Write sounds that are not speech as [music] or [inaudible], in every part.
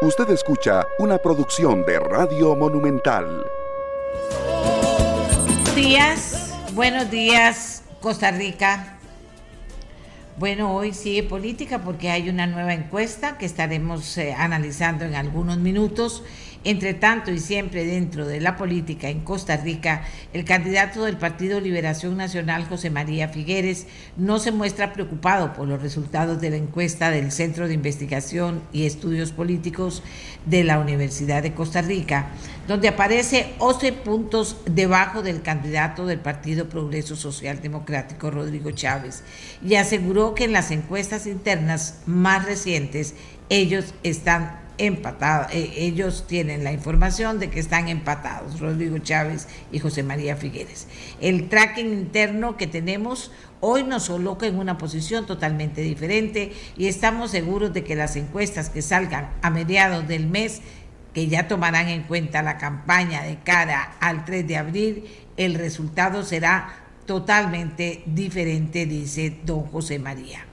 Usted escucha una producción de Radio Monumental. Buenos días, buenos días, Costa Rica. Bueno, hoy sigue política porque hay una nueva encuesta que estaremos eh, analizando en algunos minutos. Entre tanto y siempre dentro de la política en Costa Rica, el candidato del Partido Liberación Nacional, José María Figueres, no se muestra preocupado por los resultados de la encuesta del Centro de Investigación y Estudios Políticos de la Universidad de Costa Rica, donde aparece 11 puntos debajo del candidato del Partido Progreso Social Democrático, Rodrigo Chávez, y aseguró que en las encuestas internas más recientes ellos están empatados, eh, ellos tienen la información de que están empatados, Rodrigo Chávez y José María Figueres. El tracking interno que tenemos hoy nos coloca en una posición totalmente diferente y estamos seguros de que las encuestas que salgan a mediados del mes, que ya tomarán en cuenta la campaña de cara al 3 de abril, el resultado será totalmente diferente, dice don José María.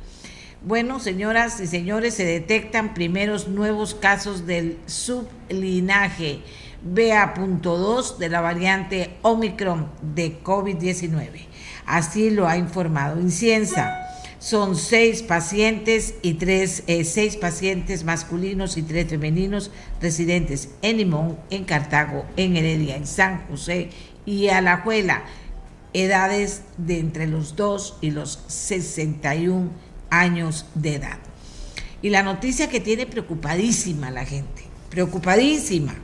Bueno, señoras y señores, se detectan primeros nuevos casos del sublinaje BA.2 de la variante Omicron de COVID-19. Así lo ha informado Inciensa. Son seis pacientes y tres, eh, seis pacientes masculinos y tres femeninos residentes en Limón, en Cartago, en Heredia, en San José y Alajuela. Edades de entre los 2 y los 61 años de edad. Y la noticia que tiene preocupadísima la gente, preocupadísima.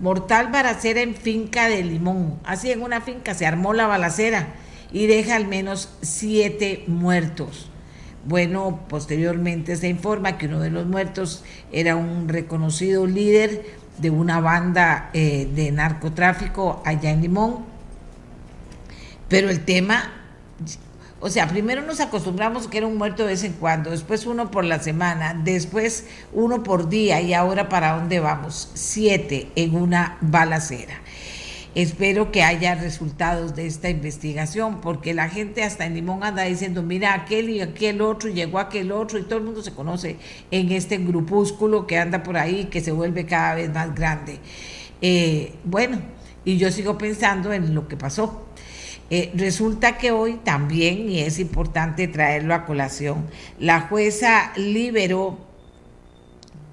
Mortal balacera en finca de Limón. Así en una finca se armó la balacera y deja al menos siete muertos. Bueno, posteriormente se informa que uno de los muertos era un reconocido líder de una banda eh, de narcotráfico allá en Limón. Pero el tema o sea, primero nos acostumbramos que era un muerto de vez en cuando, después uno por la semana, después uno por día y ahora para dónde vamos? Siete en una balacera. Espero que haya resultados de esta investigación, porque la gente hasta en Limón anda diciendo, mira, aquel y aquel otro, y llegó aquel otro, y todo el mundo se conoce en este grupúsculo que anda por ahí, que se vuelve cada vez más grande. Eh, bueno, y yo sigo pensando en lo que pasó eh, resulta que hoy también, y es importante traerlo a colación, la jueza liberó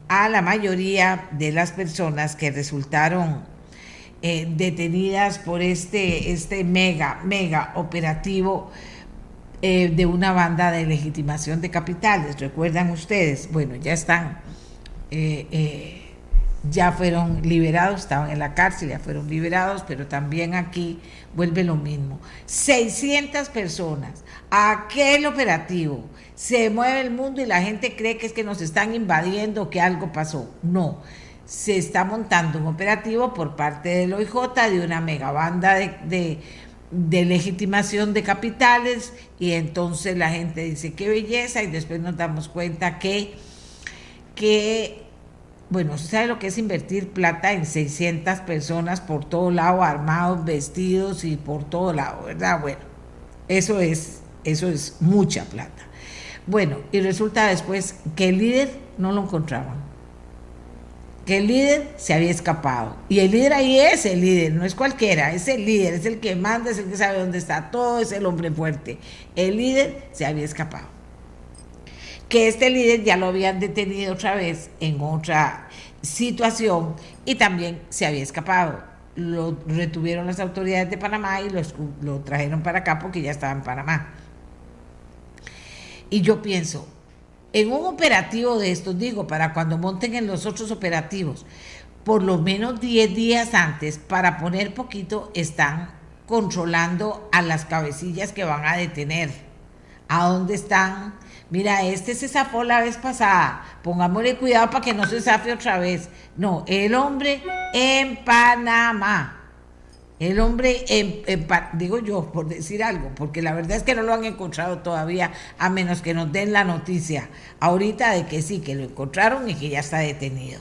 a la mayoría de las personas que resultaron eh, detenidas por este, este mega, mega operativo eh, de una banda de legitimación de capitales. ¿Recuerdan ustedes? Bueno, ya están ya fueron liberados, estaban en la cárcel, ya fueron liberados, pero también aquí vuelve lo mismo. 600 personas, aquel operativo, se mueve el mundo y la gente cree que es que nos están invadiendo, que algo pasó. No, se está montando un operativo por parte del OIJ de una megabanda de, de legitimación de capitales y entonces la gente dice qué belleza y después nos damos cuenta que, que bueno, ¿usted sabe lo que es invertir plata en 600 personas por todo lado, armados, vestidos y por todo lado, ¿verdad? Bueno, eso es, eso es mucha plata. Bueno, y resulta después que el líder no lo encontraban. Que el líder se había escapado. Y el líder ahí es el líder, no es cualquiera, es el líder, es el que manda, es el que sabe dónde está, todo es el hombre fuerte. El líder se había escapado que este líder ya lo habían detenido otra vez en otra situación y también se había escapado. Lo retuvieron las autoridades de Panamá y lo trajeron para acá porque ya estaba en Panamá. Y yo pienso, en un operativo de estos, digo, para cuando monten en los otros operativos, por lo menos 10 días antes, para poner poquito, están controlando a las cabecillas que van a detener. ¿A dónde están? Mira, este se zafó la vez pasada, pongámosle cuidado para que no se zafe otra vez. No, el hombre en Panamá. El hombre, en, digo yo, por decir algo, porque la verdad es que no lo han encontrado todavía, a menos que nos den la noticia ahorita de que sí, que lo encontraron y que ya está detenido.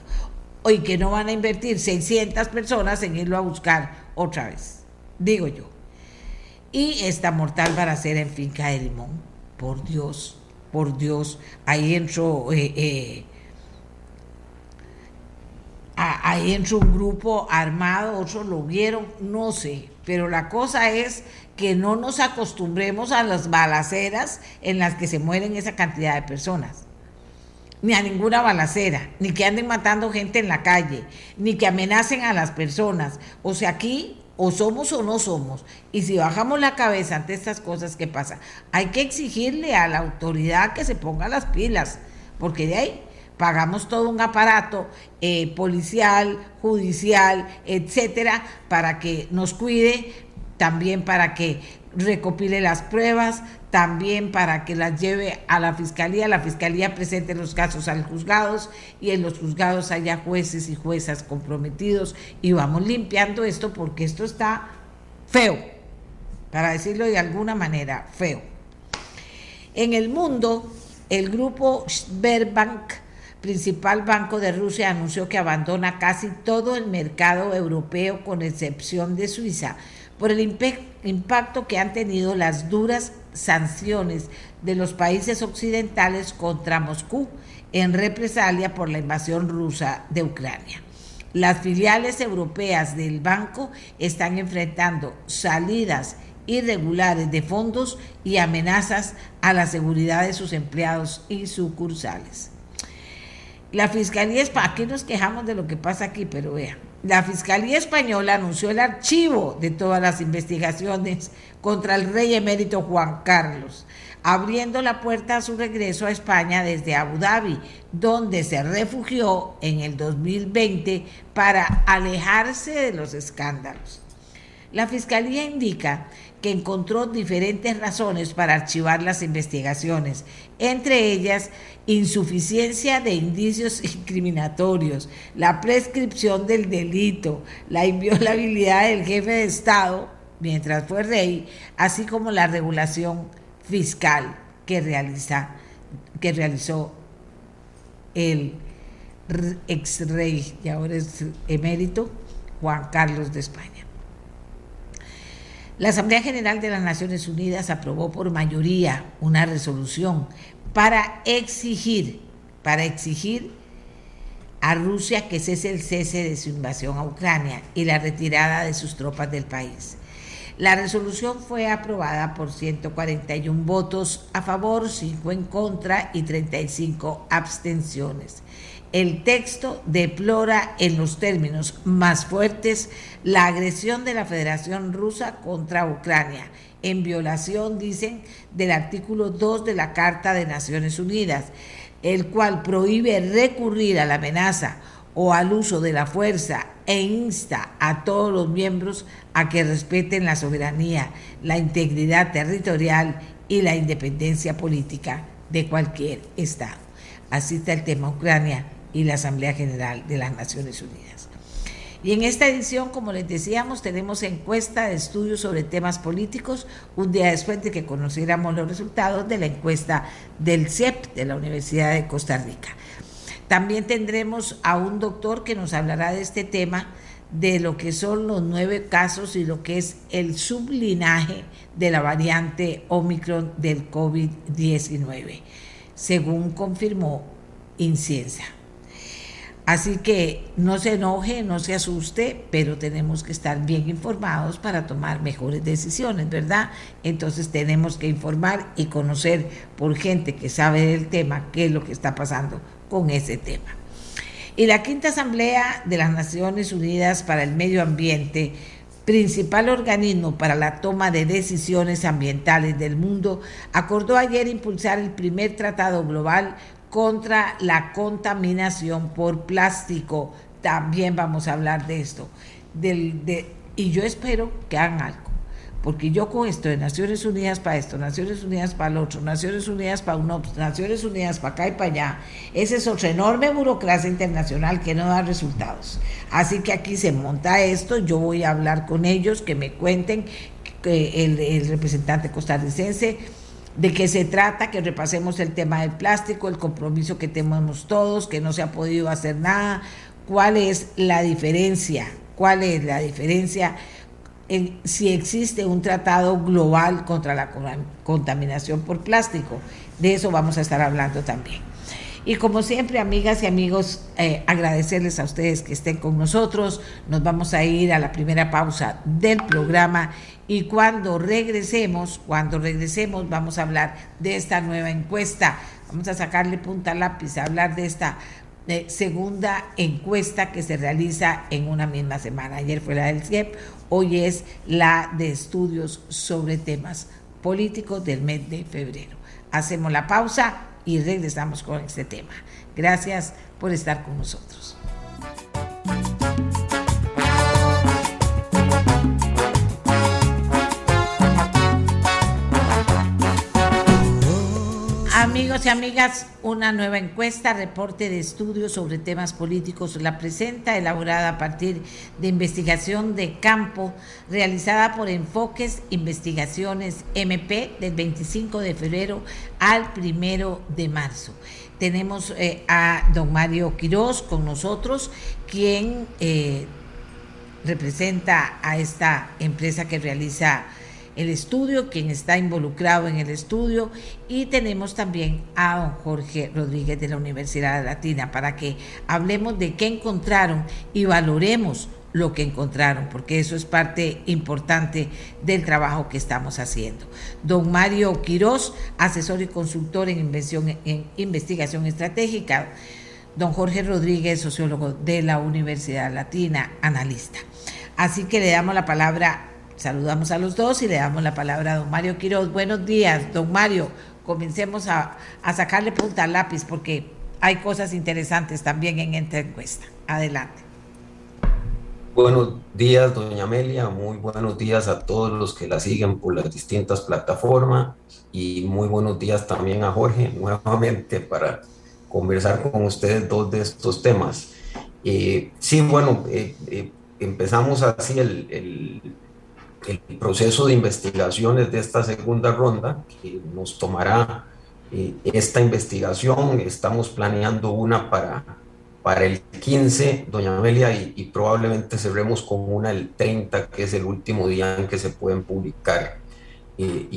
Y que no van a invertir 600 personas en irlo a buscar otra vez, digo yo. Y esta mortal para hacer en Finca de Limón, por Dios por Dios, ahí entró eh, eh, ahí entró un grupo armado, otros lo vieron, no sé, pero la cosa es que no nos acostumbremos a las balaceras en las que se mueren esa cantidad de personas. Ni a ninguna balacera, ni que anden matando gente en la calle, ni que amenacen a las personas. O sea, aquí o somos o no somos. Y si bajamos la cabeza ante estas cosas que pasan, hay que exigirle a la autoridad que se ponga las pilas, porque de ahí pagamos todo un aparato eh, policial, judicial, etcétera, para que nos cuide, también para que recopile las pruebas, también para que las lleve a la fiscalía, la fiscalía presente los casos a los juzgados y en los juzgados haya jueces y juezas comprometidos y vamos limpiando esto porque esto está feo, para decirlo de alguna manera, feo. En el mundo, el grupo Sberbank, principal banco de Rusia, anunció que abandona casi todo el mercado europeo con excepción de Suiza por el impacto que han tenido las duras sanciones de los países occidentales contra Moscú en represalia por la invasión rusa de Ucrania. Las filiales europeas del banco están enfrentando salidas irregulares de fondos y amenazas a la seguridad de sus empleados y sucursales. La Fiscalía, aquí nos quejamos de lo que pasa aquí, pero vean, la Fiscalía Española anunció el archivo de todas las investigaciones contra el rey emérito Juan Carlos, abriendo la puerta a su regreso a España desde Abu Dhabi, donde se refugió en el 2020 para alejarse de los escándalos. La Fiscalía indica que encontró diferentes razones para archivar las investigaciones, entre ellas insuficiencia de indicios [laughs] incriminatorios, la prescripción del delito, la inviolabilidad del jefe de Estado mientras fue rey, así como la regulación fiscal que, realiza, que realizó el ex rey y ahora es emérito Juan Carlos de España. La Asamblea General de las Naciones Unidas aprobó por mayoría una resolución para exigir, para exigir a Rusia que cese el cese de su invasión a Ucrania y la retirada de sus tropas del país. La resolución fue aprobada por 141 votos a favor, 5 en contra y 35 abstenciones. El texto deplora en los términos más fuertes la agresión de la Federación Rusa contra Ucrania, en violación, dicen, del artículo 2 de la Carta de Naciones Unidas, el cual prohíbe recurrir a la amenaza o al uso de la fuerza e insta a todos los miembros a que respeten la soberanía, la integridad territorial y la independencia política de cualquier Estado. Así está el tema Ucrania y la Asamblea General de las Naciones Unidas. Y en esta edición, como les decíamos, tenemos encuesta de estudios sobre temas políticos, un día después de que conociéramos los resultados de la encuesta del CIEP de la Universidad de Costa Rica. También tendremos a un doctor que nos hablará de este tema, de lo que son los nueve casos y lo que es el sublinaje de la variante Omicron del COVID-19, según confirmó Incienza. Así que no se enoje, no se asuste, pero tenemos que estar bien informados para tomar mejores decisiones, ¿verdad? Entonces tenemos que informar y conocer por gente que sabe del tema qué es lo que está pasando con ese tema. Y la quinta asamblea de las Naciones Unidas para el Medio Ambiente, principal organismo para la toma de decisiones ambientales del mundo, acordó ayer impulsar el primer tratado global contra la contaminación por plástico. También vamos a hablar de esto. Del, de, y yo espero que hagan algo. Porque yo con esto de Naciones Unidas para esto, Naciones Unidas para el otro, Naciones Unidas para uno, Naciones Unidas para acá y para allá, esa es otra enorme burocracia internacional que no da resultados. Así que aquí se monta esto, yo voy a hablar con ellos, que me cuenten, que el, el representante costarricense de qué se trata, que repasemos el tema del plástico, el compromiso que tenemos todos, que no se ha podido hacer nada, cuál es la diferencia, cuál es la diferencia en si existe un tratado global contra la contaminación por plástico. De eso vamos a estar hablando también. Y como siempre, amigas y amigos, eh, agradecerles a ustedes que estén con nosotros. Nos vamos a ir a la primera pausa del programa y cuando regresemos, cuando regresemos vamos a hablar de esta nueva encuesta. Vamos a sacarle punta lápiz, a hablar de esta eh, segunda encuesta que se realiza en una misma semana. Ayer fue la del CIEP, hoy es la de estudios sobre temas políticos del mes de febrero. Hacemos la pausa y regresamos con este tema. Gracias por estar con nosotros. Amigos y amigas, una nueva encuesta, reporte de estudios sobre temas políticos, la presenta, elaborada a partir de investigación de campo realizada por Enfoques Investigaciones MP del 25 de febrero al 1 de marzo. Tenemos eh, a don Mario Quirós con nosotros, quien eh, representa a esta empresa que realiza el estudio, quien está involucrado en el estudio, y tenemos también a don Jorge Rodríguez de la Universidad Latina para que hablemos de qué encontraron y valoremos lo que encontraron, porque eso es parte importante del trabajo que estamos haciendo. Don Mario Quirós, asesor y consultor en, en investigación estratégica. Don Jorge Rodríguez, sociólogo de la Universidad Latina, analista. Así que le damos la palabra Saludamos a los dos y le damos la palabra a don Mario Quiroz. Buenos días, don Mario. Comencemos a, sacarle punta al lápiz porque hay cosas interesantes también en esta encuesta. Adelante. Buenos días, doña Amelia. Muy buenos días a todos los que la siguen por las distintas plataformas. Y muy buenos días también a Jorge nuevamente para conversar con ustedes dos de estos temas. Eh, sí, bueno, eh, eh, empezamos así el proceso de investigaciones de esta segunda ronda, que nos tomará eh, esta investigación, estamos planeando una para, para el 15, doña Amelia, y, probablemente cerremos con una el 30, que es el último día en que se pueden publicar eh,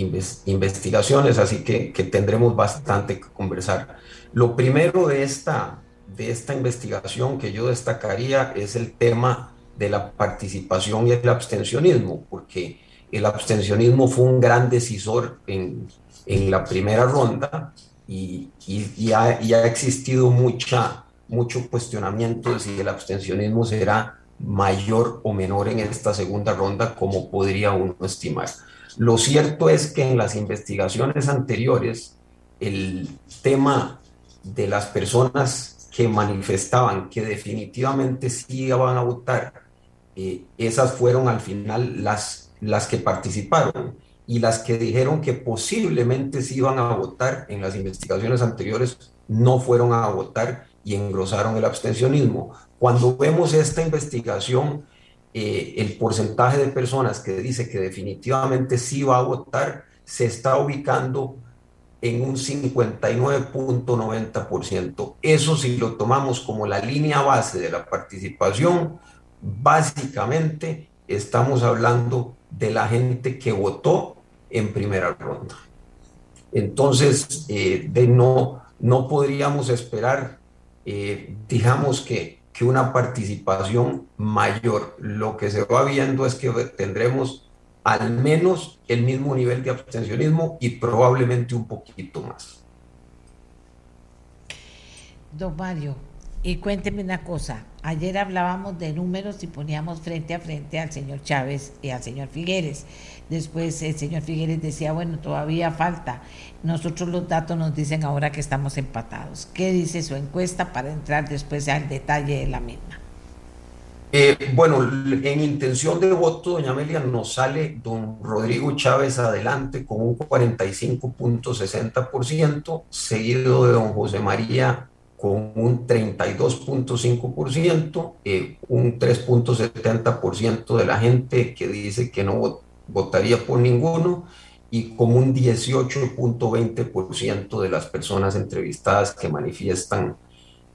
investigaciones, así que, que, tendremos bastante que conversar. Lo primero de esta, de esta investigación que yo destacaría es el tema de la participación y el abstencionismo, porque el abstencionismo fue un gran decisor en, en la primera ronda y, y, ha, ha, existido mucha, mucho cuestionamiento de si el abstencionismo será mayor o menor en esta segunda ronda, como podría uno estimar. Lo cierto es que en las investigaciones anteriores, el tema de las personas que manifestaban que definitivamente sí iban a votar eh, esas fueron al final las, las que participaron y las que dijeron que posiblemente sí iban a votar en las investigaciones anteriores no fueron a votar y engrosaron el abstencionismo. Cuando vemos esta investigación, eh, el porcentaje de personas que dice que definitivamente sí va a votar se está ubicando en un 59.90%. Eso si lo tomamos como la línea base de la participación, básicamente estamos hablando de la gente que votó en primera ronda. Entonces, eh, de no, no podríamos esperar, eh, digamos que, que una participación mayor. Lo que se va viendo es que tendremos al menos el mismo nivel de abstencionismo y probablemente un poquito más. Don Mario, y cuénteme una cosa, ayer hablábamos de números y poníamos frente a frente al señor Chávez y al señor Figueres. Después el señor Figueres decía, bueno, todavía falta. Nosotros los datos nos dicen ahora que estamos empatados. ¿Qué dice su encuesta para entrar después al detalle de la misma? Eh, bueno, en intención de voto, doña Amelia, nos sale don Rodrigo Chávez adelante con un 45.60%, seguido de don José María con un 32.5%, eh, un 3.70% de la gente que dice que no votaría por ninguno y como un 18.20% de las personas entrevistadas que manifiestan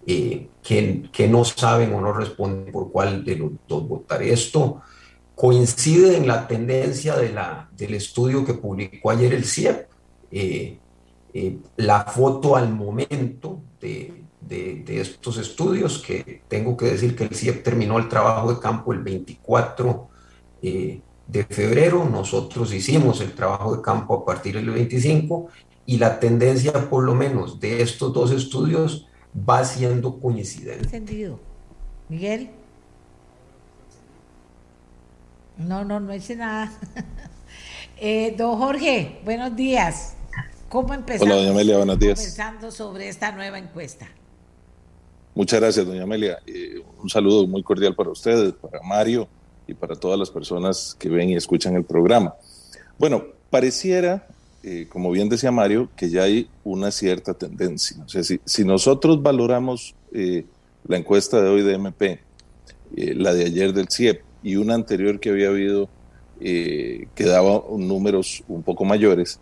eh, que, que, no saben o no responden por cuál de los dos votar. Esto coincide en la tendencia de la, del estudio que publicó ayer el CIEP. Eh, eh, la foto al momento de, de, estos estudios, que tengo que decir que el CIEP terminó el trabajo de campo el 24 eh, de febrero, nosotros hicimos el trabajo de campo a partir del 25 y la tendencia por lo menos de estos dos estudios va siendo coincidente. Entendido. Miguel. No, no, no hice nada. [laughs] eh, don Jorge, buenos días. ¿Cómo empezamos? Hola, doña Amelia, buenos días. Pensando sobre esta nueva encuesta. Muchas gracias, doña Amelia. Eh, un saludo muy cordial para ustedes, para Mario y para todas las personas que ven y escuchan el programa. Bueno, pareciera, eh, como bien decía Mario, que ya hay una cierta tendencia. O sea, si, nosotros valoramos eh, la encuesta de hoy de MP, la de ayer del CIEP y una anterior que había habido que daba números un poco mayores,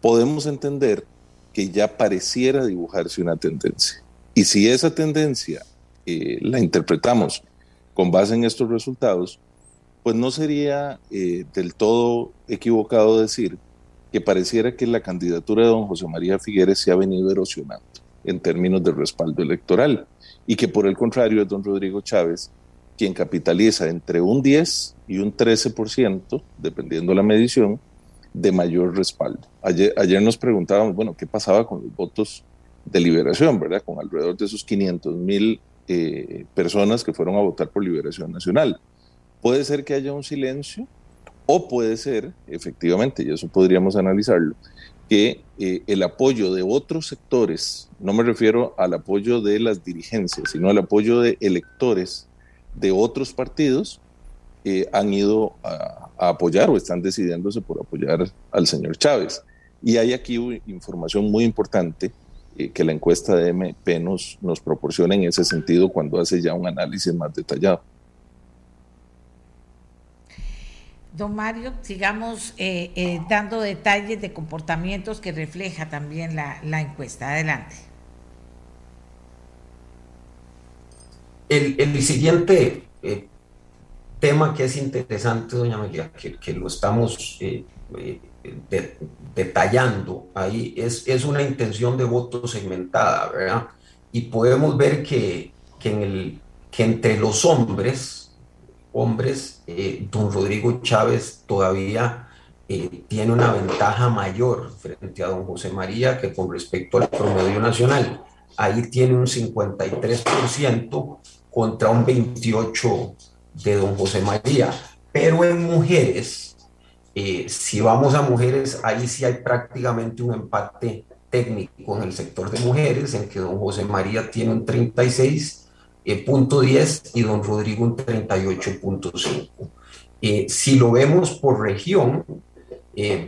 podemos entender que ya pareciera dibujarse una tendencia. Y si esa tendencia eh, la interpretamos con base en estos resultados, pues no sería eh, del todo equivocado decir que pareciera que la candidatura de don José María Figueres se ha venido erosionando en términos de respaldo electoral y que por el contrario es don Rodrigo Chávez quien capitaliza entre un 10 y un 13%, dependiendo la medición, de mayor respaldo. Ayer, ayer nos preguntábamos, bueno, ¿qué pasaba con los votos de liberación, ¿verdad? Con alrededor de esos 500 mil eh, personas que fueron a votar por liberación nacional. Puede ser que haya un silencio o puede ser, efectivamente, y eso podríamos analizarlo, que eh, el apoyo de otros sectores, no me refiero al apoyo de las dirigencias, sino al apoyo de electores de otros partidos, eh, han ido a, a, apoyar o están decidiéndose por apoyar al señor Chávez. Y hay aquí información muy importante eh, que la encuesta de MP nos, nos proporciona en ese sentido cuando hace ya un análisis más detallado. Don Mario, sigamos eh, eh, dando detalles de comportamientos que refleja también la, la encuesta. Adelante. El, el siguiente tema que es interesante, doña María, que, que lo estamos detallando ahí es, es una intención de voto segmentada, ¿verdad? Y podemos ver que, que, entre los hombres, hombres, eh, don Rodrigo Chávez todavía eh, tiene una ventaja mayor frente a don José María que con respecto al promedio nacional. Ahí tiene un 53% contra un 28% de don José María. Pero en mujeres, eh, si vamos a mujeres, ahí sí hay prácticamente un empate técnico en el sector de mujeres, en que don José María tiene un 36.10 eh, y don Rodrigo un 38.5. Eh, si lo vemos por región,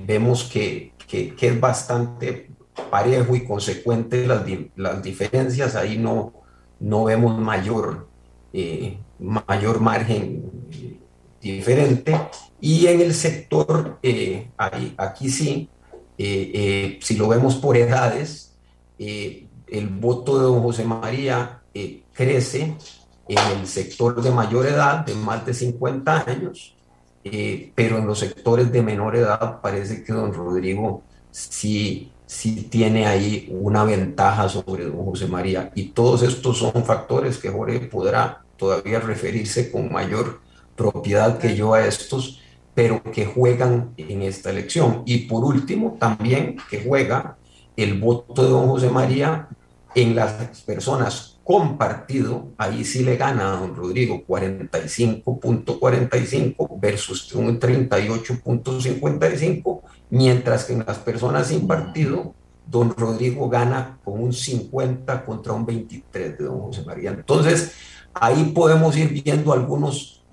vemos que, que, es bastante parejo y consecuente las, las diferencias, ahí no, no vemos mayor, mayor margen diferente. Y en el sector, eh, aquí sí, eh, eh, si lo vemos por edades, el voto de don José María crece en el sector de mayor edad, de más de 50 años, pero en los sectores de menor edad parece que don Rodrigo sí, sí tiene ahí una ventaja sobre don José María. Y todos estos son factores que Jorge podrá todavía referirse con mayor propiedad que yo a estos, pero que juegan en esta elección. Y por último, también que juega el voto de don José María en las personas con partido, ahí sí le gana a don Rodrigo 45.45 versus un 38.55, mientras que en las personas sin partido, don Rodrigo gana con un 50 contra un 23 de don José María. Entonces, ahí podemos ir viendo algunos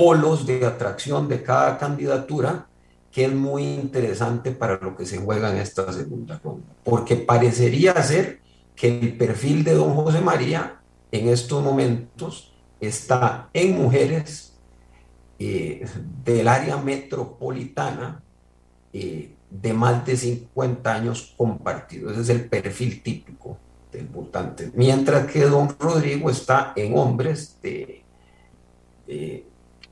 polos de atracción de cada candidatura que es muy interesante para lo que se juega en esta segunda ronda, porque parecería ser que el perfil de don José María en estos momentos está en mujeres eh, del área metropolitana eh, de más de 50 años compartidos. Ese es el perfil típico del votante. Mientras que don Rodrigo está en hombres de, de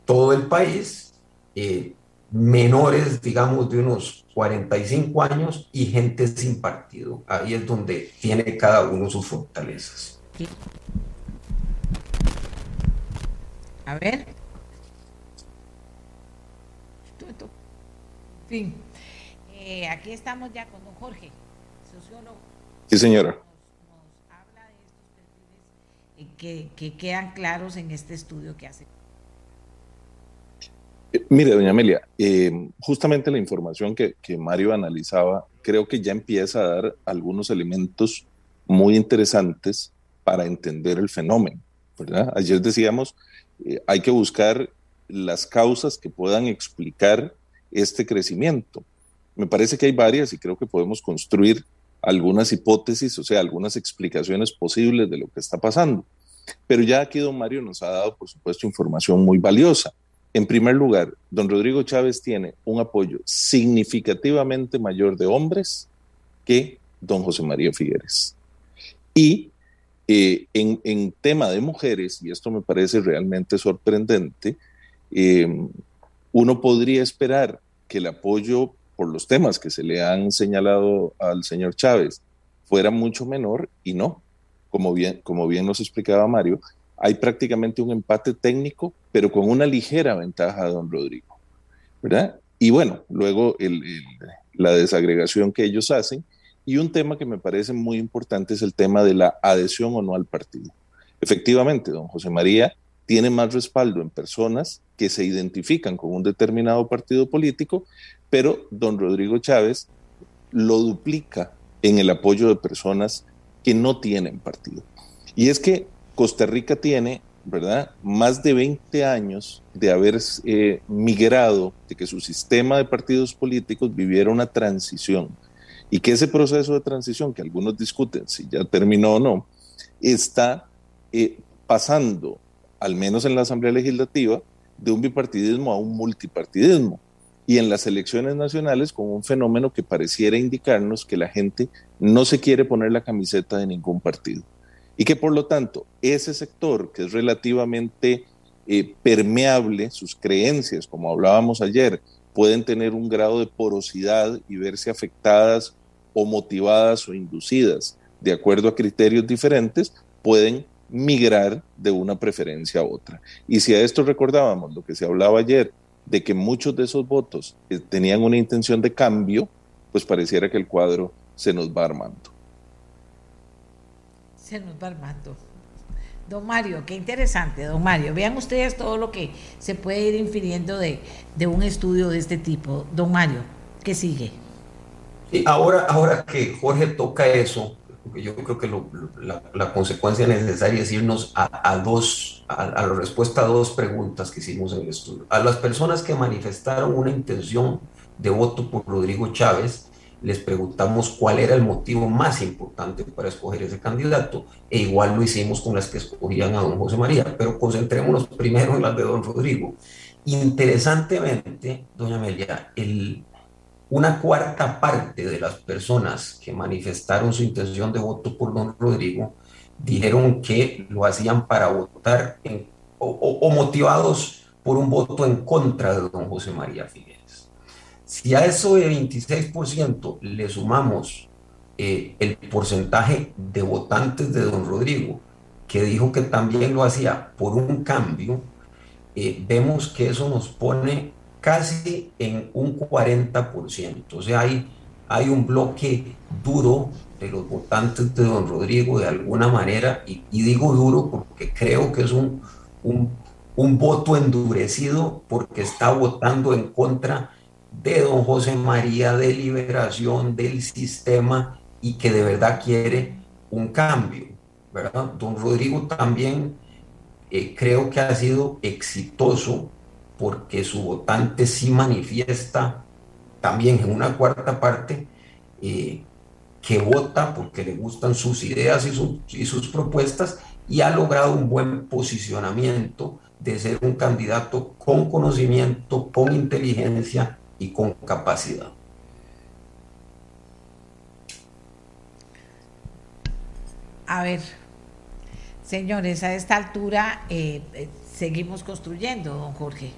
todo el país, eh, menores, digamos, de unos 45 años y gente sin partido. Ahí es donde tiene cada uno sus fortalezas. A ver. fin. Eh, aquí estamos ya con don Jorge, sociólogo. Sí, señora. Nos, habla de estos perfiles que, quedan claros en este estudio que hace. Eh, mire, doña Amelia, eh, justamente la información que, Mario analizaba, creo que ya empieza a dar algunos elementos muy interesantes para entender el fenómeno. ¿verdad? Ayer decíamos, hay que buscar las causas que puedan explicar este crecimiento. Me parece que hay varias y creo que podemos construir algunas hipótesis, o sea, algunas explicaciones posibles de lo que está pasando. Pero ya aquí don Mario nos ha dado, por supuesto, información muy valiosa. En primer lugar, don Rodrigo Chávez tiene un apoyo significativamente mayor de hombres que don José María Figueres. Y eh, en, tema de mujeres, y esto me parece realmente sorprendente, eh, uno podría esperar que el apoyo por los temas que se le han señalado al señor Chávez fuera mucho menor y no. Como bien, como bien nos explicaba Mario, hay prácticamente un empate técnico, pero con una ligera ventaja de don Rodrigo. ¿verdad? Y bueno, luego la desagregación que ellos hacen. Y un tema que me parece muy importante es el tema de la adhesión o no al partido. Efectivamente, don José María tiene más respaldo en personas que se identifican con un determinado partido político, pero don Rodrigo Chávez lo duplica en el apoyo de personas que no tienen partido. Y es que Costa Rica tiene, ¿verdad?, más de 20 años de haber eh, migrado, de que su sistema de partidos políticos viviera una transición. Y que ese proceso de transición, que algunos discuten si ya terminó o no, está eh, pasando al menos en la Asamblea Legislativa, de un bipartidismo a un multipartidismo. Y en las elecciones nacionales con un fenómeno que pareciera indicarnos que la gente no se quiere poner la camiseta de ningún partido. Y que por lo tanto ese sector que es relativamente eh, permeable, sus creencias, como hablábamos ayer, pueden tener un grado de porosidad y verse afectadas o motivadas o inducidas de acuerdo a criterios diferentes, pueden migrar de una preferencia a otra. Y si a esto recordábamos lo que se hablaba ayer, de que muchos de esos votos eh, tenían una intención de cambio, pues pareciera que el cuadro se nos va armando. Se nos va armando. Don Mario, qué interesante, don Mario. Vean ustedes todo lo que se puede ir infiriendo de, de un estudio de este tipo. Don Mario, ¿qué sigue? Y ahora, ahora que Jorge toca eso, yo creo que la, consecuencia necesaria es irnos a, dos, a, la respuesta a dos preguntas que hicimos en el estudio. A las personas que manifestaron una intención de voto por Rodrigo Chávez, les preguntamos cuál era el motivo más importante para escoger ese candidato, e igual lo hicimos con las que escogían a don José María, pero concentrémonos primero en las de don Rodrigo. Interesantemente, doña Amelia, el, una cuarta parte de las personas que manifestaron su intención de voto por don Rodrigo dijeron que lo hacían para votar o, motivados por un voto en contra de don José María Figueres. Si a eso de 26% le sumamos eh, el porcentaje de votantes de don Rodrigo, que dijo que también lo hacía por un cambio, eh, vemos que eso nos pone casi en un 40%. O sea, hay, hay un bloque duro de los votantes de don Rodrigo de alguna manera, y, digo duro porque creo que es un, un, un, voto endurecido porque está votando en contra de don José María, de liberación del sistema y que de verdad quiere un cambio. ¿verdad? Don Rodrigo también eh, creo que ha sido exitoso porque su votante sí manifiesta también en una cuarta parte eh, que vota porque le gustan sus ideas y, y sus propuestas y ha logrado un buen posicionamiento de ser un candidato con conocimiento, con inteligencia y con capacidad. A ver, señores, a esta altura eh, eh, seguimos construyendo, don Jorge.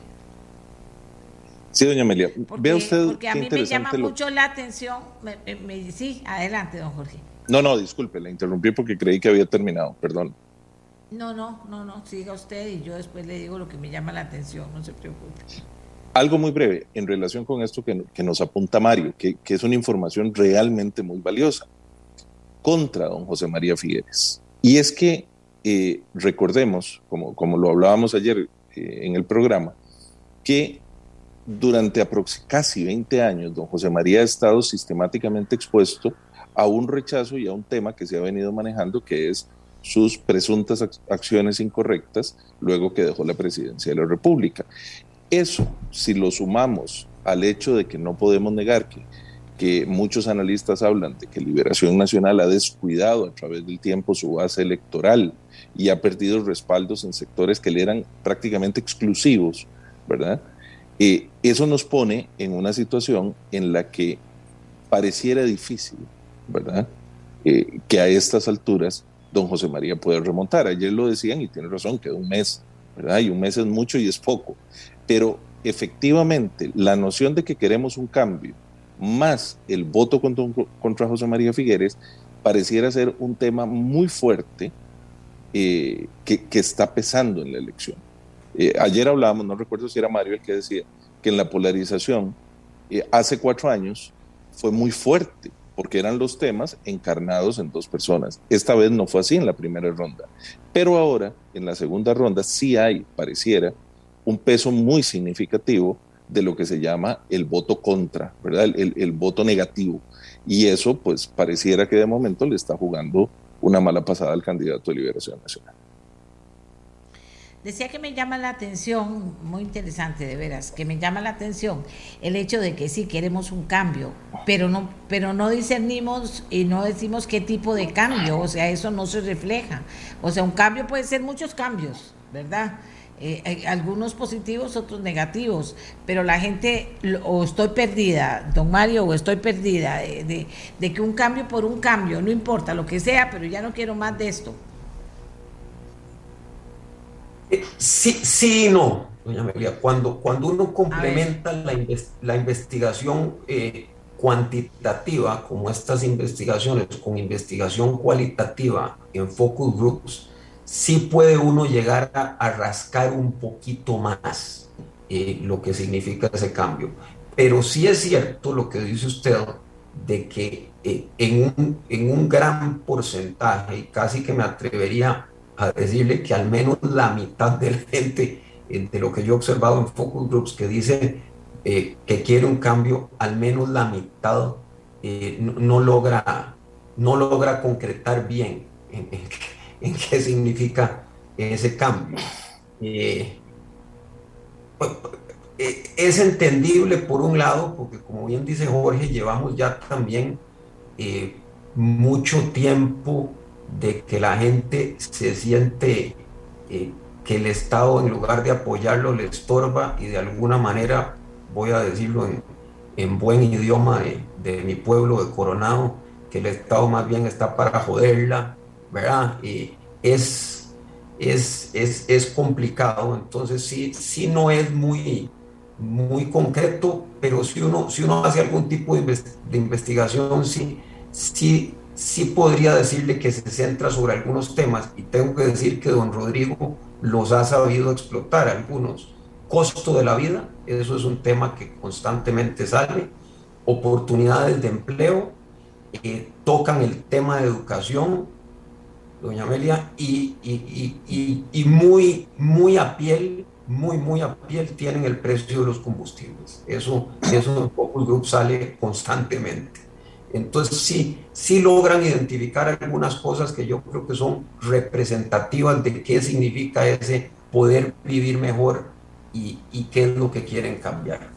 Sí, doña Amelia. Porque, usted porque a mí me llama mucho la atención. Me, sí, adelante, don Jorge. No, no, disculpe, la interrumpí porque creí que había terminado, perdón. No, no, no, no, siga usted y yo después le digo lo que me llama la atención, no se preocupe. Algo muy breve en relación con esto que, nos apunta Mario, que, es una información realmente muy valiosa contra don José María Figueres. Y es que eh, recordemos, como, lo hablábamos ayer eh, en el programa, que durante casi 20 años don José María ha estado sistemáticamente expuesto a un rechazo y a un tema que se ha venido manejando, que es sus presuntas acciones incorrectas luego que dejó la presidencia de la República. Eso, si lo sumamos al hecho de que no podemos negar que, que muchos analistas hablan de que Liberación Nacional ha descuidado a través del tiempo su base electoral y ha perdido respaldos en sectores que le eran prácticamente exclusivos, ¿verdad? Eh, eso nos pone en una situación en la que pareciera difícil, ¿verdad? Eh, que a estas alturas don José María puede remontar. Ayer lo decían y tiene razón, queda un mes, ¿verdad? Y un mes es mucho y es poco. Pero efectivamente, la noción de que queremos un cambio, más el voto contra, José María Figueres, pareciera ser un tema muy fuerte eh, que, está pesando en la elección. Eh, ayer hablábamos, no recuerdo si era Mario el que decía, que en la polarización eh, hace cuatro años fue muy fuerte porque eran los temas encarnados en dos personas. Esta vez no fue así en la primera ronda, pero ahora en la segunda ronda sí hay, pareciera, un peso muy significativo de lo que se llama el voto contra, ¿verdad? El, el, voto negativo. Y eso, pues, pareciera que de momento le está jugando una mala pasada al candidato de Liberación Nacional. Decía que me llama la atención, muy interesante de veras, que me llama la atención el hecho de que sí queremos un cambio, pero no, pero no discernimos y no decimos qué tipo de cambio, o sea, eso no se refleja. O sea, un cambio puede ser muchos cambios, ¿verdad? Eh, algunos positivos, otros negativos, pero la gente, o estoy perdida, don Mario, o estoy perdida de, de que un cambio por un cambio, no importa lo que sea, pero ya no quiero más de esto. Sí, sí y no, doña Amelia. Cuando, cuando uno complementa la, investigación eh, cuantitativa, como estas investigaciones, con investigación cualitativa en focus groups, sí puede uno llegar a, rascar un poquito más eh, lo que significa ese cambio. Pero sí es cierto lo que dice usted de que eh, en, un, en un gran porcentaje, y casi que me atrevería a decirle que al menos la mitad de la gente, de lo que yo he observado en focus groups, que dice eh, que quiere un cambio, al menos la mitad eh, no, logra, no logra concretar bien en, qué significa ese cambio. es entendible por un lado, porque como bien dice Jorge, llevamos ya también mucho tiempo de que la gente se siente eh, que el Estado en lugar de apoyarlo le estorba y de alguna manera, voy a decirlo en, buen idioma de, mi pueblo de Coronado, que el Estado más bien está para joderla, ¿verdad? Y es, es, es, complicado, entonces sí, sí no es muy, muy concreto, pero si uno, si uno hace algún tipo de, investigación, sí, sí sí podría decirle que se centra sobre algunos temas y tengo que decir que don Rodrigo los ha sabido explotar algunos. Costo de la vida, eso es un tema que constantemente sale. Oportunidades de empleo, eh, tocan el tema de educación, doña Amelia, y, y, muy, muy a piel, muy, muy a piel tienen el precio de los combustibles. Eso, eso en Focus Group sale constantemente. Entonces sí, sí logran identificar algunas cosas que yo creo que son representativas de qué significa ese poder vivir mejor y, qué es lo que quieren cambiar.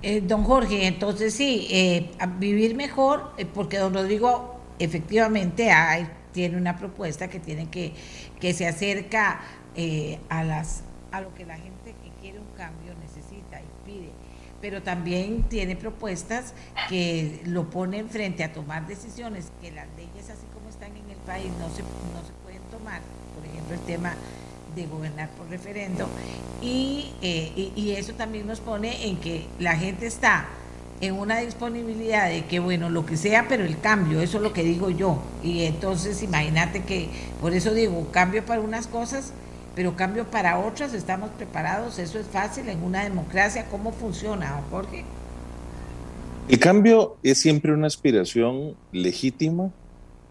Eh, don Jorge, entonces sí, eh, vivir mejor, eh, porque don Rodrigo efectivamente hay, tiene una propuesta que tiene que, que se acerca a las a lo que la gente que quiere un cambio necesita y pide. Pero también tiene propuestas que lo ponen frente a tomar decisiones que las leyes así como están en el país no se, no se pueden tomar, por ejemplo, el tema de gobernar por referendo, y, eh, y, eso también nos pone en que la gente está en una disponibilidad de que, bueno, lo que sea, pero el cambio, eso es lo que digo yo. Y entonces imagínate que, por eso digo, cambio para unas cosas, pero cambio para otras, estamos preparados, eso es fácil en una democracia, ¿cómo funciona, Jorge? El cambio es siempre una aspiración legítima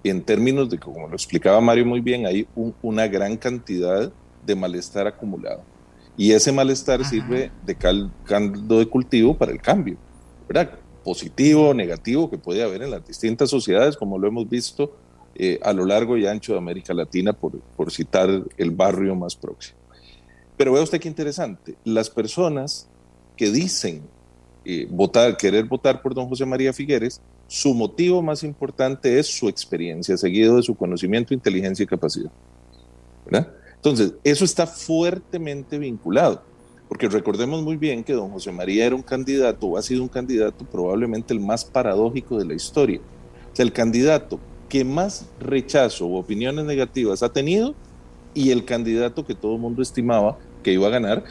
en términos de, como lo explicaba Mario muy bien, hay una gran cantidad de malestar acumulado. Y ese malestar sirve de caldo de cultivo para el cambio, ¿verdad? Positivo, negativo, que puede haber en las distintas sociedades, como lo hemos visto eh, a lo largo y ancho de América Latina, por, por citar el barrio más próximo. Pero vea usted qué interesante, las personas que dicen eh, votar, querer votar por don José María Figueres, su motivo más importante es su experiencia, seguido de su conocimiento, inteligencia y capacidad. ¿verdad? Entonces, eso está fuertemente vinculado, porque recordemos muy bien que don José María era un candidato, o ha sido un candidato probablemente el más paradójico de la historia. O sea, el candidato que más rechazo o opiniones negativas ha tenido y el candidato que todo el mundo estimaba que iba a ganar,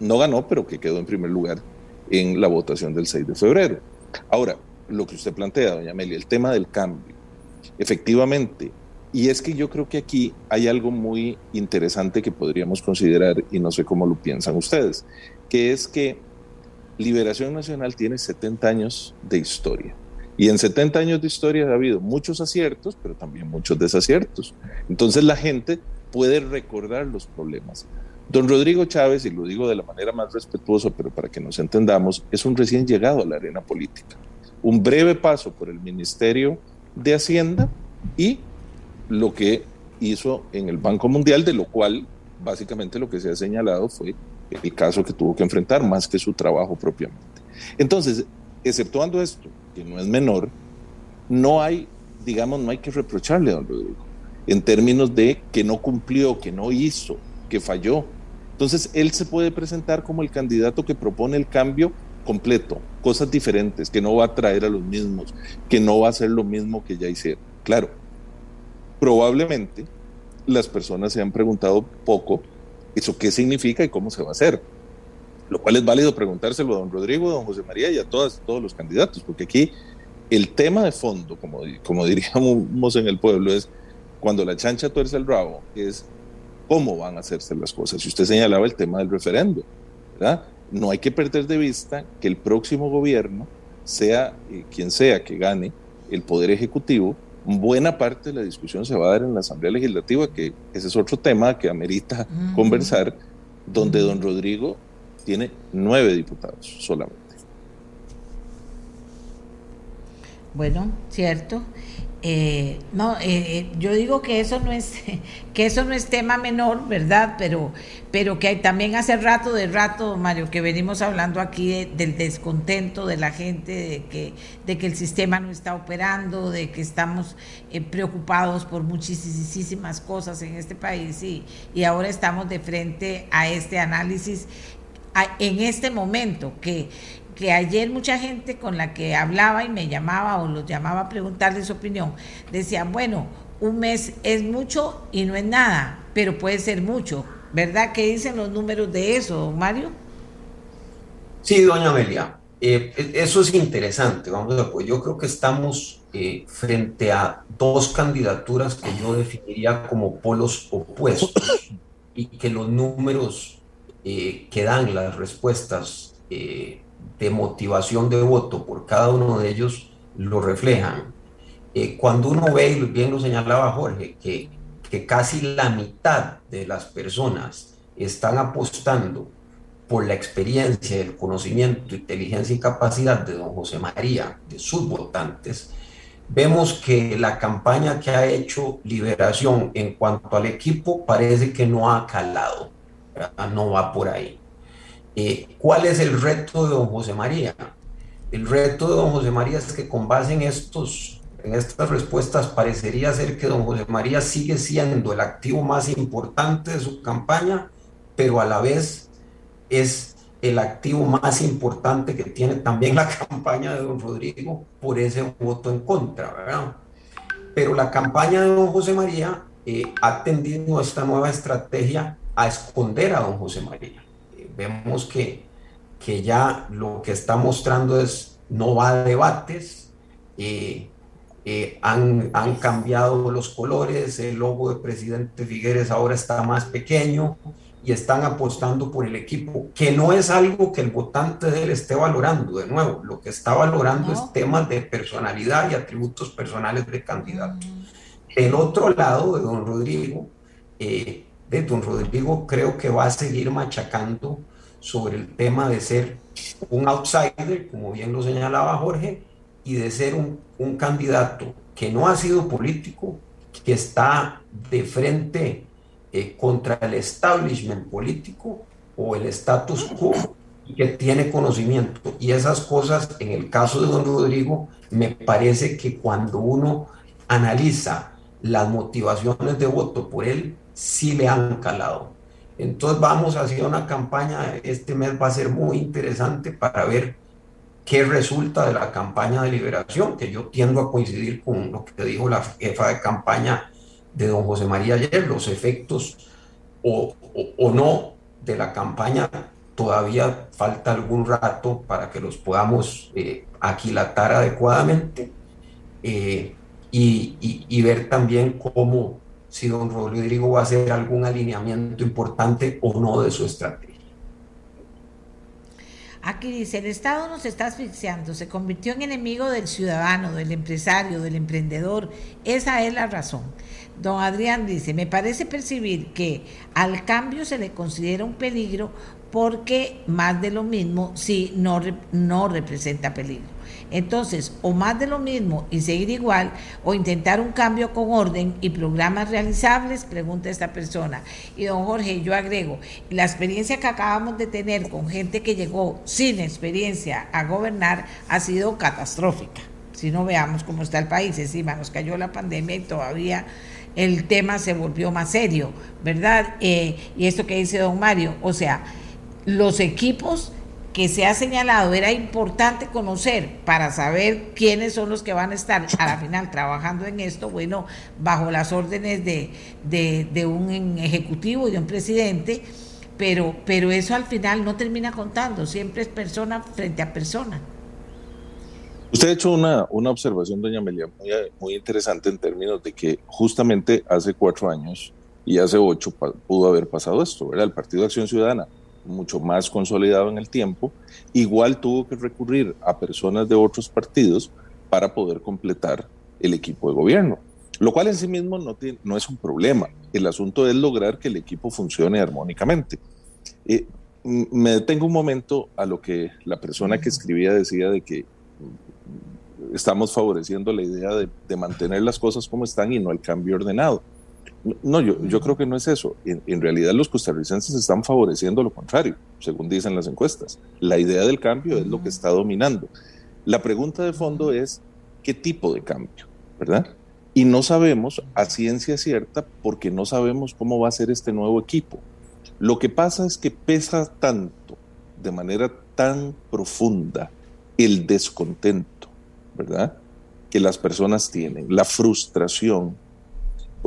no ganó, pero que quedó en primer lugar en la votación del 6 de febrero. Ahora, lo que usted plantea, doña Amelia, el tema del cambio. Efectivamente, y es que yo creo que aquí hay algo muy interesante que podríamos considerar, y no sé cómo lo piensan ustedes, que es que Liberación Nacional tiene 70 años de historia. Y en 70 años de historia ha habido muchos aciertos, pero también muchos desaciertos. Entonces la gente puede recordar los problemas. Don Rodrigo Chávez, y lo digo de la manera más respetuosa, pero para que nos entendamos, es un recién llegado a la arena política. Un breve paso por el Ministerio de Hacienda y lo que hizo en el Banco Mundial, de lo cual básicamente lo que se ha señalado fue el caso que tuvo que enfrentar más que su trabajo propiamente. Entonces, exceptuando esto, que no es menor, no hay, digamos, no hay que reprocharle a don Rodrigo en términos de que no cumplió, que no hizo, que falló. Entonces, él se puede presentar como el candidato que propone el cambio completo, cosas diferentes, que no va a traer a los mismos, que no va a hacer lo mismo que ya hicieron. Claro, probablemente las personas se han preguntado poco eso qué significa y cómo se va a hacer. Lo cual es válido preguntárselo a don Rodrigo, a don José María y a todas, todos los candidatos, porque aquí el tema de fondo, como, como [laughs] diríamos en el pueblo, es cuando la chancha tuerce el rabo, es cómo van a hacerse las cosas. Si usted señalaba el tema del referendo, ¿verdad? No hay que perder de vista que el próximo gobierno, sea eh, quien sea que gane el poder ejecutivo, buena parte de la discusión se va a dar en la Asamblea Legislativa, que ese es otro tema que amerita conversar, donde don Rodrigo tiene nueve diputados solamente. Bueno, cierto. Eh, no, eh, eh, yo digo que eso no es [laughs] que eso no es tema menor, ¿verdad? Pero, pero que también hace rato de rato, Mario, que venimos hablando aquí del descontento de la gente, de que, de que el sistema no está operando, de que estamos preocupados por muchísimas cosas en este país y, y ahora estamos de frente a este análisis en este momento que que ayer mucha gente con la que hablaba y me llamaba o los llamaba a preguntarle su opinión, decía, bueno, un mes es mucho y no es nada, pero puede ser mucho. ¿Verdad? ¿Qué dicen los números de eso, Mario? Sí, doña Amelia, eh, eso es interesante. Vamos a pues yo creo que estamos eh, frente a dos candidaturas que yo definiría como polos opuestos y que los números eh, que dan las respuestas de motivación de voto por cada uno de ellos lo reflejan. Eh, cuando uno ve, y bien lo señalaba Jorge, que, casi la mitad de las personas están apostando por la experiencia, el conocimiento, inteligencia y capacidad de don José María, de sus votantes, vemos que la campaña que ha hecho Liberación en cuanto al equipo parece que no ha calado, no va por ahí. Eh, ¿Cuál es el reto de don José María? El reto de don José María es que con base en, estos, en estas respuestas parecería ser que don José María sigue siendo el activo más importante de su campaña, pero a la vez es el activo más importante que tiene también la [laughs] campaña de don Rodrigo por ese voto en contra, ¿verdad? Pero la campaña de don José María eh, ha tendido esta nueva estrategia a esconder a don José María. Eh, vemos que, que ya lo que está mostrando es no va a debates, eh, han, han, cambiado los colores, el logo de presidente Figueres ahora está más pequeño y están apostando por el equipo, que no es algo que el votante de él esté valorando, de nuevo, lo que está valorando es temas de personalidad y atributos personales de candidato. El otro lado de don Rodrigo, eh, de don Rodrigo creo que va a seguir machacando sobre el tema de ser un outsider, como bien lo señalaba Jorge, y de ser un, un candidato que no ha sido político, que está de frente eh, contra el establishment político o el status quo y que tiene conocimiento. Y esas cosas, en el caso de don Rodrigo, me parece que cuando uno analiza las motivaciones de voto por él sí le han calado. Entonces vamos hacia una campaña, este mes va a ser muy interesante para ver qué resulta de la campaña de liberación, que yo tiendo a coincidir con lo que dijo la jefa de campaña de don José María ayer, los efectos o, o, no de la campaña, todavía falta algún rato para que los podamos eh, aquilatar adecuadamente. Eh, y, ver también cómo, si don Rodrigo va a hacer algún alineamiento importante o no de su estrategia. Aquí dice, el Estado nos está asfixiando, se convirtió en enemigo del ciudadano, del empresario, del emprendedor. Esa es la razón. Don Adrián dice, me parece percibir que al cambio se le considera un peligro porque más de lo mismo sí no, no representa peligro. Entonces, o más de lo mismo y seguir igual, o intentar un cambio con orden y programas realizables, pregunta esta persona. Y don Jorge, yo agrego, la experiencia que acabamos de tener con gente que llegó sin experiencia a gobernar ha sido catastrófica. Si no veamos cómo está el país, encima nos cayó la pandemia y todavía el tema se volvió más serio, ¿verdad? Eh, y esto que dice don Mario, o sea, los equipos que se ha señalado era importante conocer para saber quiénes son los que van a estar a la final trabajando en esto, bueno, bajo las órdenes de, de, un ejecutivo y de un presidente, pero, pero eso al final no termina contando, siempre es persona frente a persona. Usted ha hecho una, una observación, doña Amelia, muy, muy interesante en términos de que justamente hace cuatro años y hace ocho pudo haber pasado esto, ¿verdad? El Partido de Acción Ciudadana mucho más consolidado en el tiempo, igual tuvo que recurrir a personas de otros partidos para poder completar el equipo de gobierno, lo cual en sí mismo no, tiene, no es un problema. El asunto es lograr que el equipo funcione armónicamente. Eh, me detengo un momento a lo que la persona que escribía decía de que estamos favoreciendo la idea de, de mantener las cosas como están y no el cambio ordenado. No, yo, yo creo que no es eso. En, realidad los costarricenses están favoreciendo lo contrario, según dicen las encuestas. La idea del cambio es lo que está dominando. La pregunta de fondo es, ¿qué tipo de cambio? ¿Verdad? Y no sabemos a ciencia cierta porque no sabemos cómo va a ser este nuevo equipo. Lo que pasa es que pesa tanto, de manera tan profunda, el descontento, ¿verdad? Que las personas tienen, la frustración,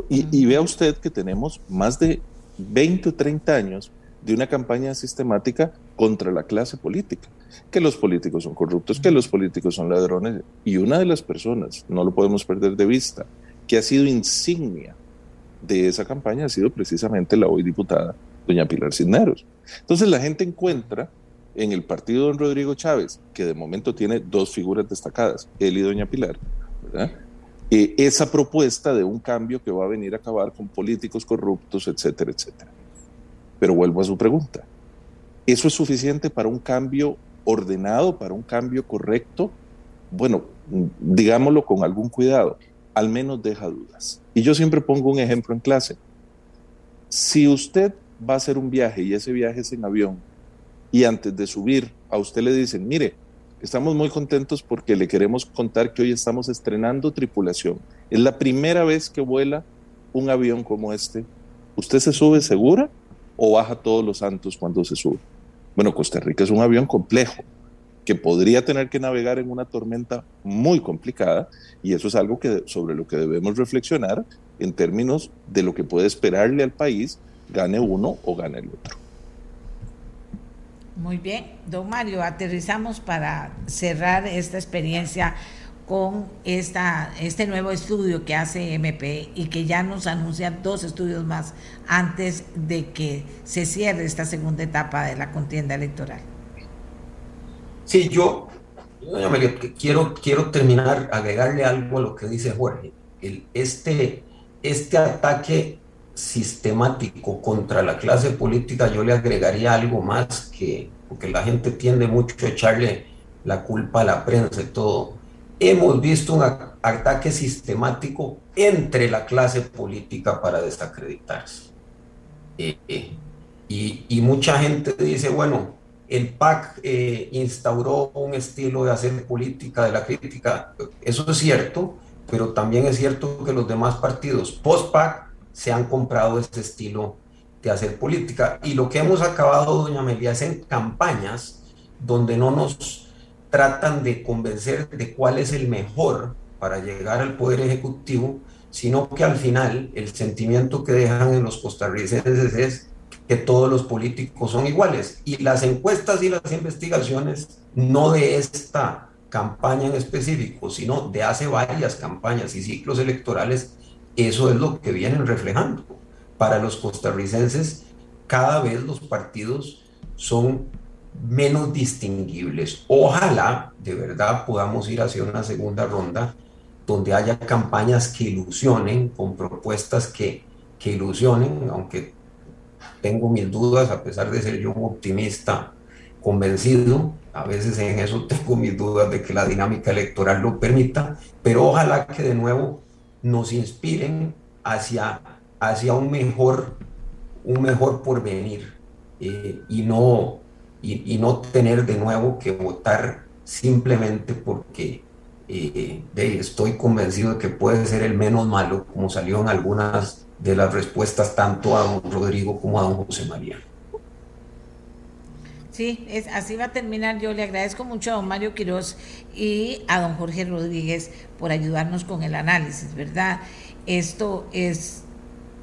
y, vea usted que tenemos más de 20 o 30 años de una campaña sistemática contra la clase política, que los políticos son corruptos, que los políticos son ladrones, y una de las personas, no lo podemos perder de vista, que ha sido insignia de esa campaña ha sido precisamente la hoy diputada doña Pilar Cisneros. Entonces la gente encuentra en el partido de don Rodrigo Chávez, que de momento tiene dos figuras destacadas, él y doña Pilar, ¿verdad? Eh, esa propuesta de un cambio que va a venir a acabar con políticos corruptos, etcétera, etcétera. Pero vuelvo a su pregunta. ¿Eso es suficiente para un cambio ordenado, para un cambio correcto? Bueno, digámoslo con algún cuidado, al menos deja dudas. Y yo siempre pongo un ejemplo en clase. Si usted va a hacer un viaje y ese viaje es en avión y antes de subir a usted le dicen, mire, Estamos muy contentos porque le queremos contar que hoy estamos estrenando tripulación. Es la primera vez que vuela un avión como este. ¿Usted se sube segura o baja todos los santos cuando se sube? Bueno, Costa Rica es un avión complejo que podría tener que navegar en una tormenta muy complicada y eso es algo que, sobre lo que debemos reflexionar en términos de lo que puede esperarle al país, gane uno o gane el otro. Muy bien, don Mario, aterrizamos para cerrar esta experiencia con esta, este nuevo estudio que hace MP y que ya nos anuncia dos estudios más antes de que se cierre esta segunda etapa de la contienda electoral. Sí, yo, quiero, quiero terminar, agregarle algo a lo que dice Jorge. Este, este ataque sistemático contra la clase política, yo le agregaría algo más que, porque la gente tiende mucho a echarle la culpa a la prensa y todo. Hemos visto un ataque sistemático entre la clase política para desacreditarse. Eh, eh, y, y, mucha gente dice, bueno, el PAC eh, instauró un estilo de hacer política de la crítica. Eso es cierto, pero también es cierto que los demás partidos post-PAC se han comprado este estilo de hacer política. Y lo que hemos acabado, doña Amelia, es en campañas donde no nos tratan de convencer de cuál es el mejor para llegar al poder ejecutivo, sino que al final el sentimiento que dejan en los costarricenses es que todos los políticos son iguales. Y las encuestas y las investigaciones, no de esta campaña en específico, sino de hace varias campañas y ciclos electorales, eso es lo que vienen reflejando. Para los costarricenses, cada vez los partidos son menos distinguibles. Ojalá de verdad podamos ir hacia una segunda ronda donde haya campañas que ilusionen, con propuestas que, que ilusionen, aunque tengo mis dudas, a pesar de ser yo un optimista convencido, a veces en eso [laughs] tengo mis dudas de que la dinámica electoral lo permita, pero ojalá que de nuevo nos inspiren hacia, hacia un, mejor, un mejor porvenir eh, y, no, y, no tener de nuevo que votar simplemente porque eh, estoy convencido de que puede ser el menos malo, como salió en algunas de las respuestas tanto a don Rodrigo como a don José María. Sí, es, así va a terminar. Yo le agradezco mucho a don Mario Quiroz y a don Jorge Rodríguez por ayudarnos con el análisis, ¿verdad? Esto es,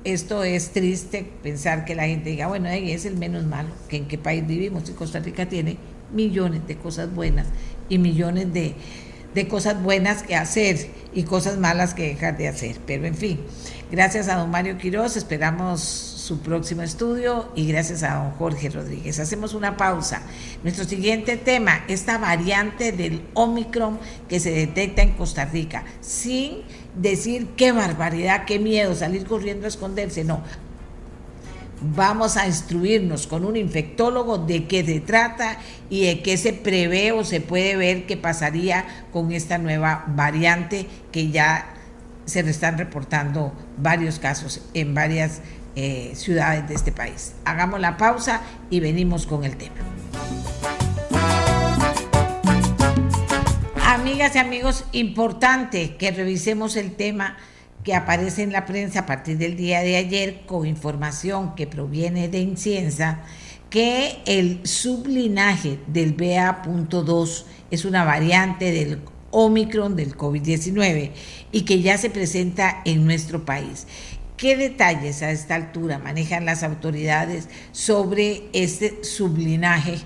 esto es triste pensar que la gente diga, bueno, es el menos malo, que en qué país vivimos. Y Costa Rica tiene millones de cosas buenas y millones de, de cosas buenas que hacer y cosas malas que dejar de hacer. Pero en fin, gracias a don Mario Quiroz, esperamos su próximo estudio y gracias a don Jorge Rodríguez. Hacemos una pausa. Nuestro siguiente tema, esta variante del Omicron que se detecta en Costa Rica, sin decir qué barbaridad, qué miedo, salir corriendo a esconderse, no. Vamos a instruirnos con un infectólogo de qué se trata y de qué se prevé o se puede ver qué pasaría con esta nueva variante que ya se le están reportando varios casos en varias eh, ciudades de este país. Hagamos la pausa y venimos con el tema. Amigas y amigos, importante que revisemos el tema que aparece en la prensa a partir del día de ayer con información que proviene de Incienza, que el sublinaje del BA.2 es una variante del Omicron del COVID-19 y que ya se presenta en nuestro país. ¿Qué detalles a esta altura manejan las autoridades sobre este sublinaje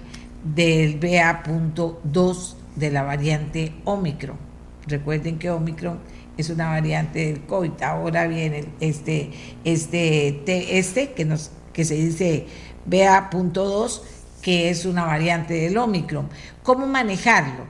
del BA.2 de la variante Omicron? Recuerden que Omicron es una variante del COVID. Ahora viene este, este, este que, nos, que se dice BA.2, que es una variante del Omicron. ¿Cómo manejarlo?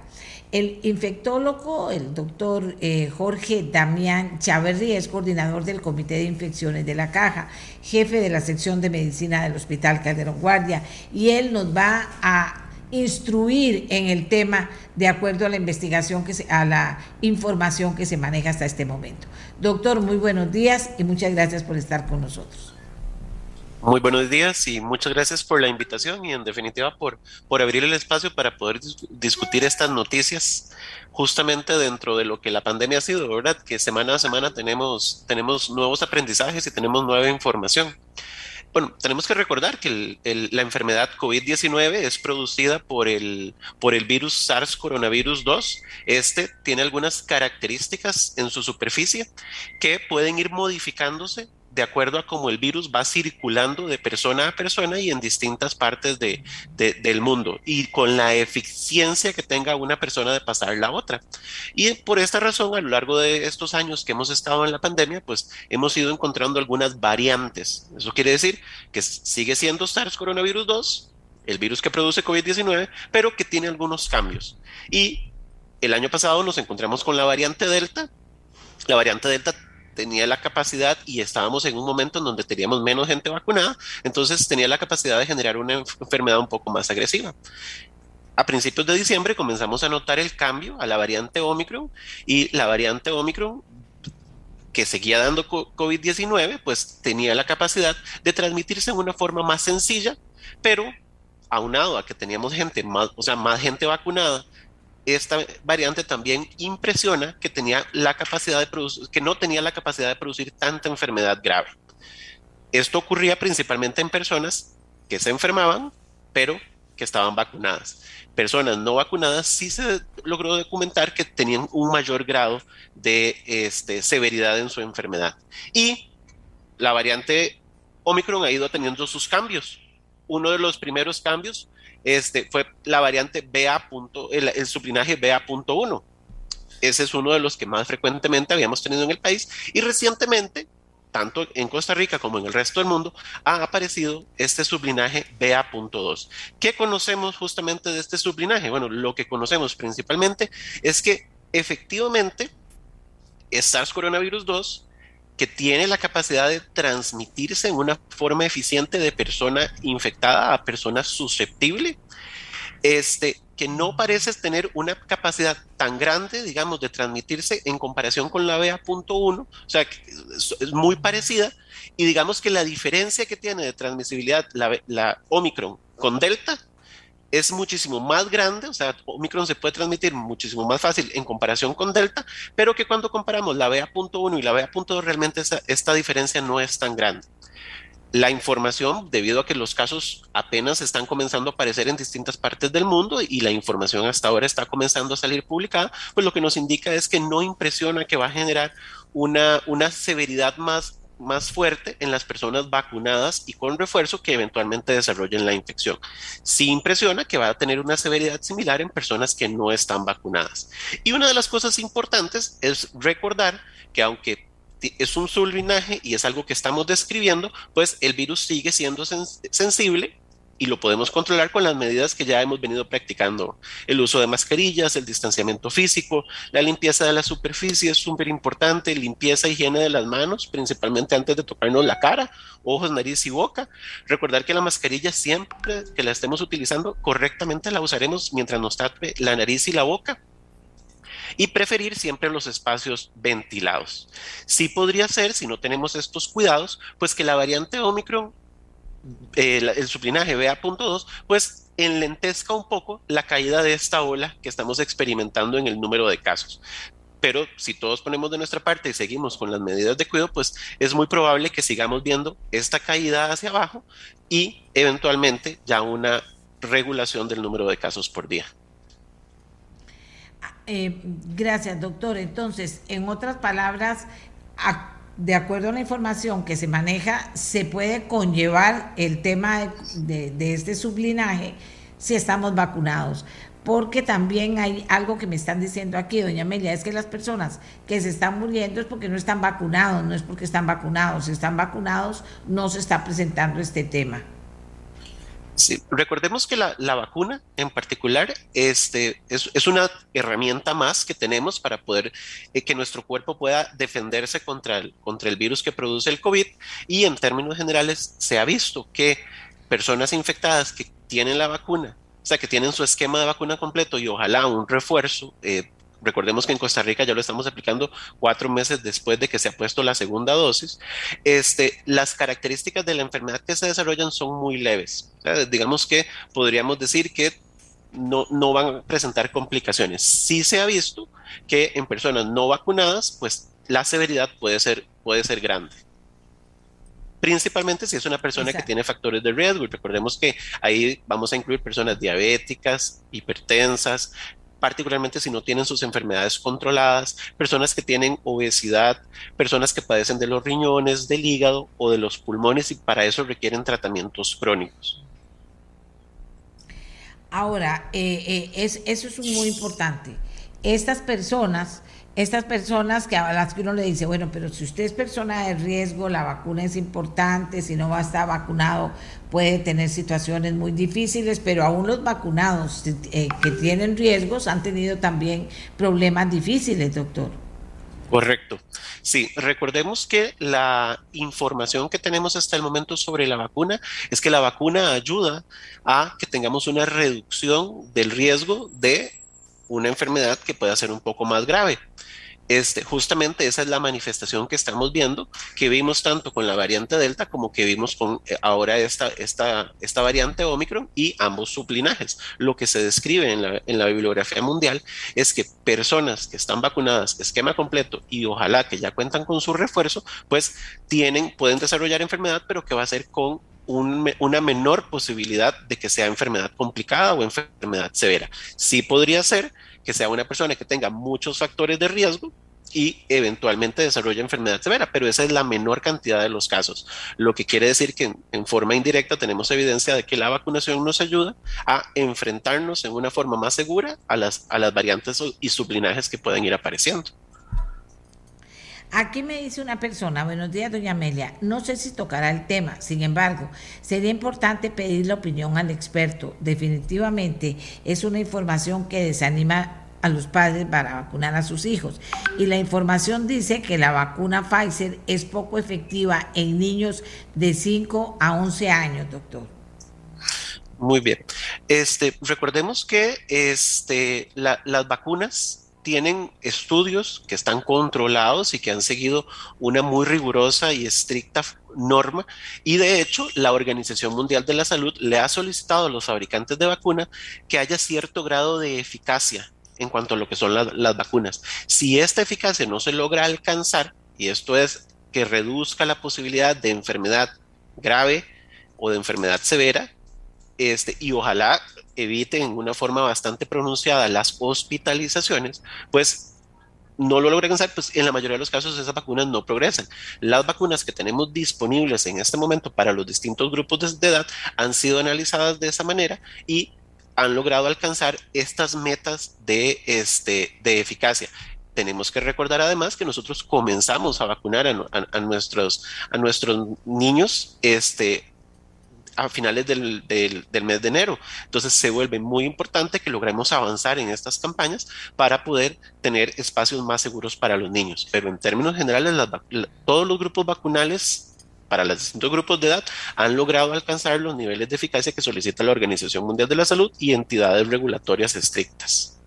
El infectólogo, el doctor eh, Jorge Damián Chaverri, es coordinador del Comité de Infecciones de la Caja, jefe de la sección de medicina del Hospital Calderón Guardia, y él nos va a instruir en el tema de acuerdo a la investigación que a la información que se maneja hasta este momento. Doctor, muy buenos días y muchas gracias por estar con nosotros. Muy buenos días y muchas gracias por la invitación y en definitiva por, por abrir el espacio para poder discutir estas noticias justamente dentro de lo que la pandemia ha sido, ¿verdad? Que semana a semana tenemos, tenemos nuevos aprendizajes y tenemos nueva información. Bueno, tenemos que recordar que la enfermedad COVID-19 es producida por el, por el virus SARS coronavirus 2. Este tiene algunas características en su superficie que pueden ir modificándose de acuerdo a cómo el virus va circulando de persona a persona y en distintas partes de, del mundo y con la eficiencia que tenga una persona de pasar la otra. Y por esta razón, a lo largo de estos años que hemos estado en la pandemia, pues hemos ido encontrando algunas variantes. Eso quiere decir que sigue siendo SARS coronavirus 2, el virus que produce COVID-19, pero que tiene algunos cambios. Y el año pasado nos encontramos con la variante Delta. La variante Delta tenía la capacidad y estábamos en un momento en donde teníamos menos gente vacunada, entonces tenía la capacidad de generar una enfermedad un poco más agresiva. A principios de diciembre comenzamos a notar el cambio a la variante Omicron y la variante Omicron que seguía dando COVID-19, pues tenía la capacidad de transmitirse en una forma más sencilla, pero aunado a que teníamos gente más, o sea, más gente vacunada, esta variante también impresiona que tenía la capacidad de que no tenía la capacidad de producir tanta enfermedad grave. Esto ocurría principalmente en personas que se enfermaban, pero que estaban vacunadas. Personas no vacunadas sí se logró documentar que tenían un mayor grado de este, severidad en su enfermedad. Y la variante Omicron ha ido teniendo sus cambios. Uno de los primeros cambios este, fue la variante BA. El, sublinaje BA.1. Ese es uno de los que más frecuentemente habíamos tenido en el país y recientemente, tanto en Costa Rica como en el resto del mundo, ha aparecido este sublinaje BA.2. ¿Qué conocemos justamente de este sublinaje? Bueno, lo que conocemos principalmente es que efectivamente SARS coronavirus 2 que tiene la capacidad de transmitirse en una forma eficiente de persona infectada a persona susceptible, este, que no parece tener una capacidad tan grande, digamos, de transmitirse en comparación con la BA.1, o sea, es, muy parecida, y digamos que la diferencia que tiene de transmisibilidad la, la Omicron con Delta es muchísimo más grande, o sea, Omicron se puede transmitir muchísimo más fácil en comparación con Delta, pero que cuando comparamos la BA.1 y la BA.2 realmente esta, diferencia no es tan grande. La información, debido a que los casos apenas están comenzando a aparecer en distintas partes del mundo y la información hasta ahora está comenzando a salir publicada, pues lo que nos indica es que no impresiona que va a generar una, una severidad más más fuerte en las personas vacunadas y con refuerzo que eventualmente desarrollen la infección. Sí impresiona que va a tener una severidad similar en personas que no están vacunadas. Y una de las cosas importantes es recordar que aunque es un sublinaje y es algo que estamos describiendo, pues el virus sigue siendo sensible y lo podemos controlar con las medidas que ya hemos venido practicando. El uso de mascarillas, el distanciamiento físico, la limpieza de la superficie es súper importante, limpieza, higiene de las manos, principalmente antes de tocarnos la cara, ojos, nariz y boca. Recordar que la mascarilla siempre que la estemos utilizando correctamente la usaremos mientras nos tape la nariz y la boca y preferir siempre los espacios ventilados. Sí podría ser, si no tenemos estos cuidados, pues que la variante Omicron el, el sublinaje BA.2, pues enlentezca un poco la caída de esta ola que estamos experimentando en el número de casos. Pero si todos ponemos de nuestra parte y seguimos con las medidas de cuidado, pues es muy probable que sigamos viendo esta caída hacia abajo y eventualmente ya una regulación del número de casos por día. Eh, gracias, doctor. Entonces, en otras palabras, de acuerdo a la información que se maneja, se puede conllevar el tema de, este sublinaje si estamos vacunados. Porque también hay algo que me están diciendo aquí, doña Amelia, es que las personas que se están muriendo es porque no están vacunados, no es porque están vacunados. Si están vacunados, no se está presentando este tema. Sí, recordemos que la, vacuna en particular este, es, una herramienta más que tenemos para poder eh, que nuestro cuerpo pueda defenderse contra el, contra el virus que produce el COVID. Y en términos generales se ha visto que personas infectadas que tienen la vacuna, o sea, que tienen su esquema de vacuna completo y ojalá un refuerzo eh, recordemos que en Costa Rica ya lo estamos aplicando cuatro meses después de que se ha puesto la segunda dosis, este, las características de la enfermedad que se desarrollan son muy leves. digamos que podríamos decir que no, no van a presentar complicaciones. Sí se ha visto que en personas no vacunadas, pues la severidad puede ser, puede ser grande. principalmente si es una persona que tiene factores de riesgo. Y recordemos que ahí vamos a incluir personas diabéticas, hipertensas, particularmente si no tienen sus enfermedades controladas, personas que tienen obesidad, personas que padecen de los riñones, del hígado o de los pulmones y para eso requieren tratamientos crónicos. Ahora, eh, eh, es, eso es muy importante. Estas personas estas personas que a las que uno le dice, bueno, pero si usted es persona de riesgo, la vacuna es importante, si no va a estar vacunado puede tener situaciones muy difíciles, pero aún los vacunados eh, que tienen riesgos han tenido también problemas difíciles, doctor. Correcto. Sí, recordemos que la información que tenemos hasta el momento sobre la vacuna es que la vacuna ayuda a que tengamos una reducción del riesgo de una enfermedad que pueda ser un poco más grave. Este, justamente esa es la manifestación que estamos viendo, que vimos tanto con la variante Delta como que vimos con eh, ahora esta, esta, esta variante Omicron y ambos sublinajes. Lo que se describe en la, bibliografía mundial es que personas que están vacunadas esquema completo y ojalá que ya cuentan con su refuerzo, pues tienen, pueden desarrollar enfermedad, pero que va a ser con una menor posibilidad de que sea enfermedad complicada o enfermedad severa. Sí podría ser que sea una persona que tenga muchos factores de riesgo y eventualmente desarrolle enfermedad severa, pero esa es la menor cantidad de los casos, lo que quiere decir que en, forma indirecta tenemos evidencia de que la vacunación nos ayuda a enfrentarnos en una forma más segura a las, a las variantes y sublinajes que pueden ir apareciendo. Aquí me dice una persona, buenos días, doña Amelia, no sé si tocará el tema, sin embargo, sería importante pedir la opinión al experto. Definitivamente es una información que desanima a los padres para vacunar a sus hijos. Y la información dice que la vacuna Pfizer es poco efectiva en niños de 5 a 11 años, doctor. Muy bien. Este, recordemos que este, las vacunas tienen estudios que están controlados y que han seguido una muy rigurosa y estricta norma y de hecho la Organización Mundial de la Salud le ha solicitado a los fabricantes de vacuna que haya cierto grado de eficacia en cuanto a lo que son las vacunas. Si esta eficacia no se logra alcanzar, y esto es que reduzca la posibilidad de enfermedad grave o de enfermedad severa, este, y ojalá eviten en una forma bastante pronunciada las hospitalizaciones, pues no lo logran hacer, pues en la mayoría de los casos esas vacunas no progresan. Las vacunas que tenemos disponibles en este momento para los distintos grupos de, edad han sido analizadas de esa manera y han logrado alcanzar estas metas de, este, de eficacia tenemos que recordar además que nosotros comenzamos a vacunar a, nuestros, a nuestros niños este, a finales del, mes de enero. Entonces se vuelve muy importante que logremos avanzar en estas campañas para poder tener espacios más seguros para los niños. Pero en términos generales, todos los grupos vacunales para los distintos grupos de edad han logrado alcanzar los niveles de eficacia que solicita la Organización Mundial de la Salud y entidades regulatorias estrictas.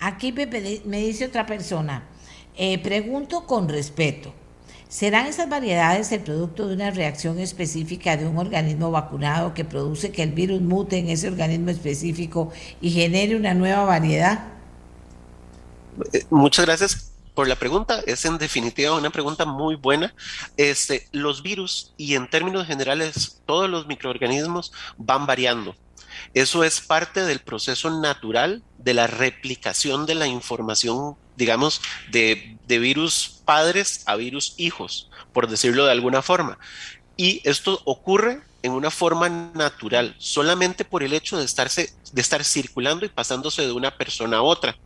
Aquí me dice otra persona, eh, pregunto con respeto, ¿Serán esas variedades el producto de una reacción específica de un organismo vacunado que produce que el virus mute en ese organismo específico y genere una nueva variedad? Eh, muchas gracias por la pregunta. Es en definitiva una pregunta muy buena. Este, los virus y en términos generales todos los microorganismos van variando. Eso es parte del proceso natural de la replicación de la información, digamos, de, virus padres a virus hijos, por decirlo de alguna forma. Y esto ocurre en una forma natural, solamente por el hecho de, estarse, de estar circulando y pasándose de una persona a otra.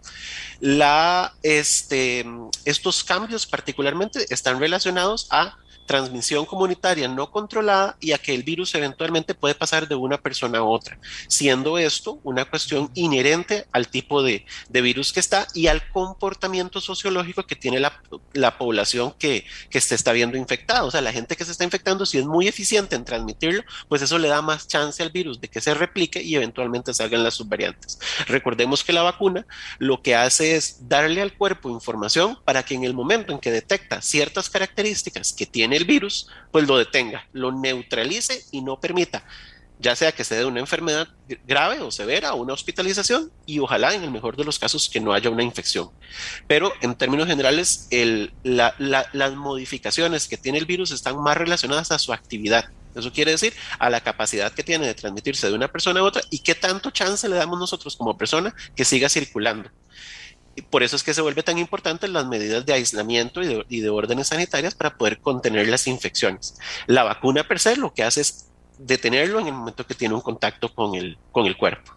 La, este, estos cambios particularmente están relacionados a transmisión comunitaria no controlada y a que el virus eventualmente puede pasar de una persona a otra, siendo esto una cuestión inherente al tipo de, virus que está y al comportamiento sociológico que tiene la, población que, que, se está viendo infectada. O sea, la gente que se está infectando, si es muy eficiente en transmitirlo, pues eso le da más chance al virus de que se replique y eventualmente salgan las subvariantes. Recordemos que la vacuna lo que hace es darle al cuerpo información para que en el momento en que detecta ciertas características que tiene el virus, pues lo detenga, lo neutralice y no permita ya sea que se dé una enfermedad grave o severa una hospitalización y ojalá en el mejor de los casos que no haya una infección. Pero en términos generales, las modificaciones que tiene el virus están más relacionadas a su actividad. Eso quiere decir a la capacidad que tiene de transmitirse de una persona a otra y qué tanto chance le damos nosotros como persona que siga circulando. Y por eso es que se vuelve tan importante las medidas de aislamiento y de, órdenes sanitarias para poder contener las infecciones. La vacuna per se lo que hace es detenerlo en el momento que tiene un contacto con el, con el cuerpo.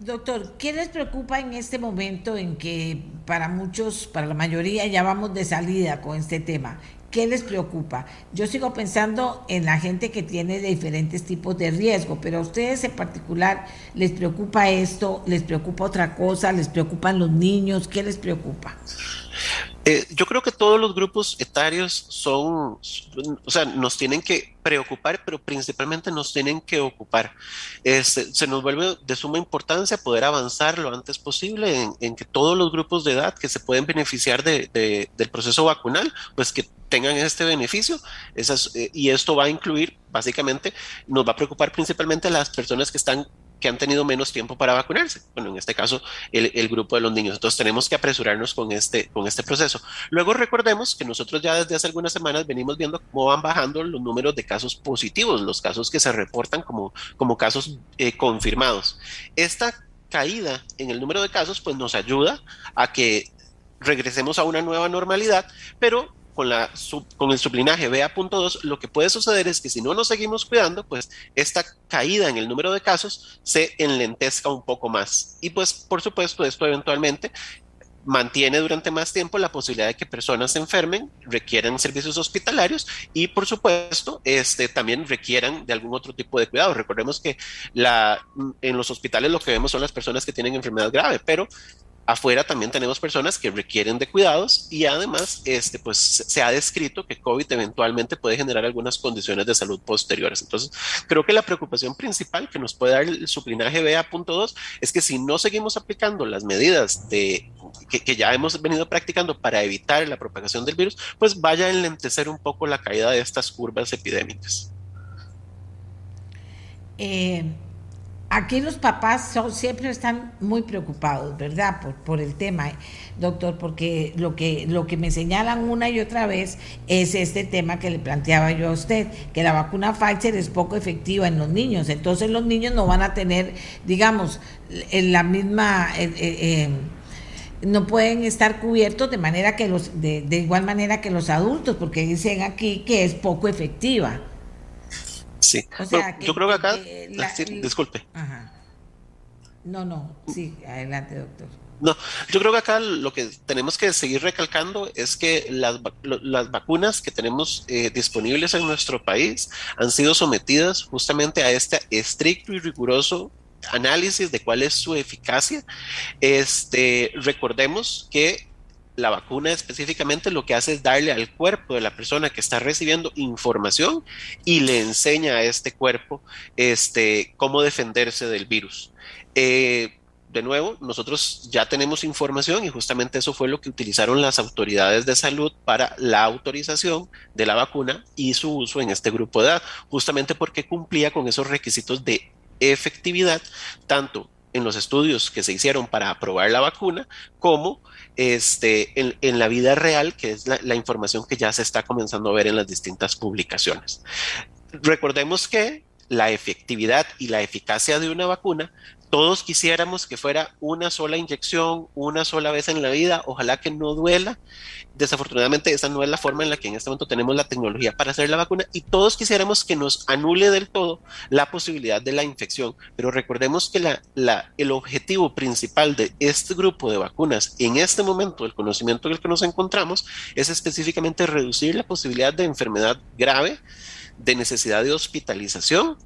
Doctor, ¿qué les preocupa en este momento en que para muchos, para la mayoría, ya vamos de salida con este tema? ¿Qué les preocupa? Yo sigo pensando en la gente que tiene diferentes tipos de riesgo, pero a ustedes en particular les preocupa esto, les preocupa otra cosa, les preocupan los niños, ¿qué les preocupa? Eh, yo creo que todos los grupos etarios son, o sea, nos tienen que preocupar, pero principalmente nos tienen que ocupar. Este, se nos vuelve de suma importancia poder avanzar lo antes posible en, que todos los grupos de edad que se pueden beneficiar de, del proceso vacunal, pues que tengan este beneficio. Esas, eh, y esto va a incluir, básicamente, nos va a preocupar principalmente las personas que están que han tenido menos tiempo para vacunarse. Bueno, en este caso, el, grupo de los niños. Entonces, tenemos que apresurarnos con este, con este proceso. Luego, recordemos que nosotros ya desde hace algunas semanas venimos viendo cómo van bajando los números de casos positivos, los casos que se reportan como, como casos eh, confirmados. Esta caída en el número de casos, pues nos ayuda a que regresemos a una nueva normalidad, pero con, el sublinaje BA.2, lo que puede suceder es que si no nos seguimos cuidando, pues esta caída en el número de casos se enlentezca un poco más. Y pues, por supuesto, esto eventualmente mantiene durante más tiempo la posibilidad de que personas se enfermen, requieran servicios hospitalarios y por supuesto este, también requieran de algún otro tipo de cuidado. Recordemos que en los hospitales lo que vemos son las personas que tienen enfermedad grave, pero Afuera también tenemos personas que requieren de cuidados y además este, pues, se ha descrito que COVID eventualmente puede generar algunas condiciones de salud posteriores. Entonces, creo que la preocupación principal que nos puede dar el sublinaje BA.2 es que si no seguimos aplicando las medidas de, que, que, ya hemos venido practicando para evitar la propagación del virus, pues vaya a enlentecer un poco la caída de estas curvas epidémicas. Eh, Aquí los papás son, siempre están muy preocupados, ¿verdad? Por, por el tema, doctor, porque lo que, lo que me señalan una y otra vez es este tema que le planteaba yo a usted, que la vacuna Pfizer es poco efectiva en los niños. Entonces los niños no van a tener, digamos, en la misma... Eh, eh, no pueden estar cubiertos de manera que los de, de igual manera que los adultos porque dicen aquí que es poco efectiva Sí, yo creo que acá, disculpe. No, no, sí, adelante, doctor. No, yo creo que acá lo que tenemos que seguir recalcando es que las, las vacunas que tenemos eh, disponibles en nuestro país han sido sometidas justamente a este estricto y riguroso análisis de cuál es su eficacia. Este, recordemos que la vacuna específicamente lo que hace es darle al cuerpo de la persona que está recibiendo información y le enseña a este cuerpo este, cómo defenderse del virus. Eh, de nuevo, nosotros ya tenemos información y justamente eso fue lo que utilizaron las autoridades de salud para la autorización de la vacuna y su uso en este grupo de edad, justamente porque cumplía con esos requisitos de efectividad, tanto en los estudios que se hicieron para aprobar la vacuna, como este, en, la vida real, que es la, información que ya se está comenzando a ver en las distintas publicaciones. Recordemos que la efectividad y la eficacia de una vacuna todos quisiéramos que fuera una sola inyección, una sola vez en la vida, ojalá que no duela. Desafortunadamente esa no es la forma en la que en este momento tenemos la tecnología para hacer la vacuna y todos quisiéramos que nos anule del todo la posibilidad de la infección. Pero recordemos que el objetivo principal de este grupo de vacunas en este momento, el conocimiento en el que nos encontramos, es específicamente reducir la posibilidad de enfermedad grave, de necesidad de hospitalización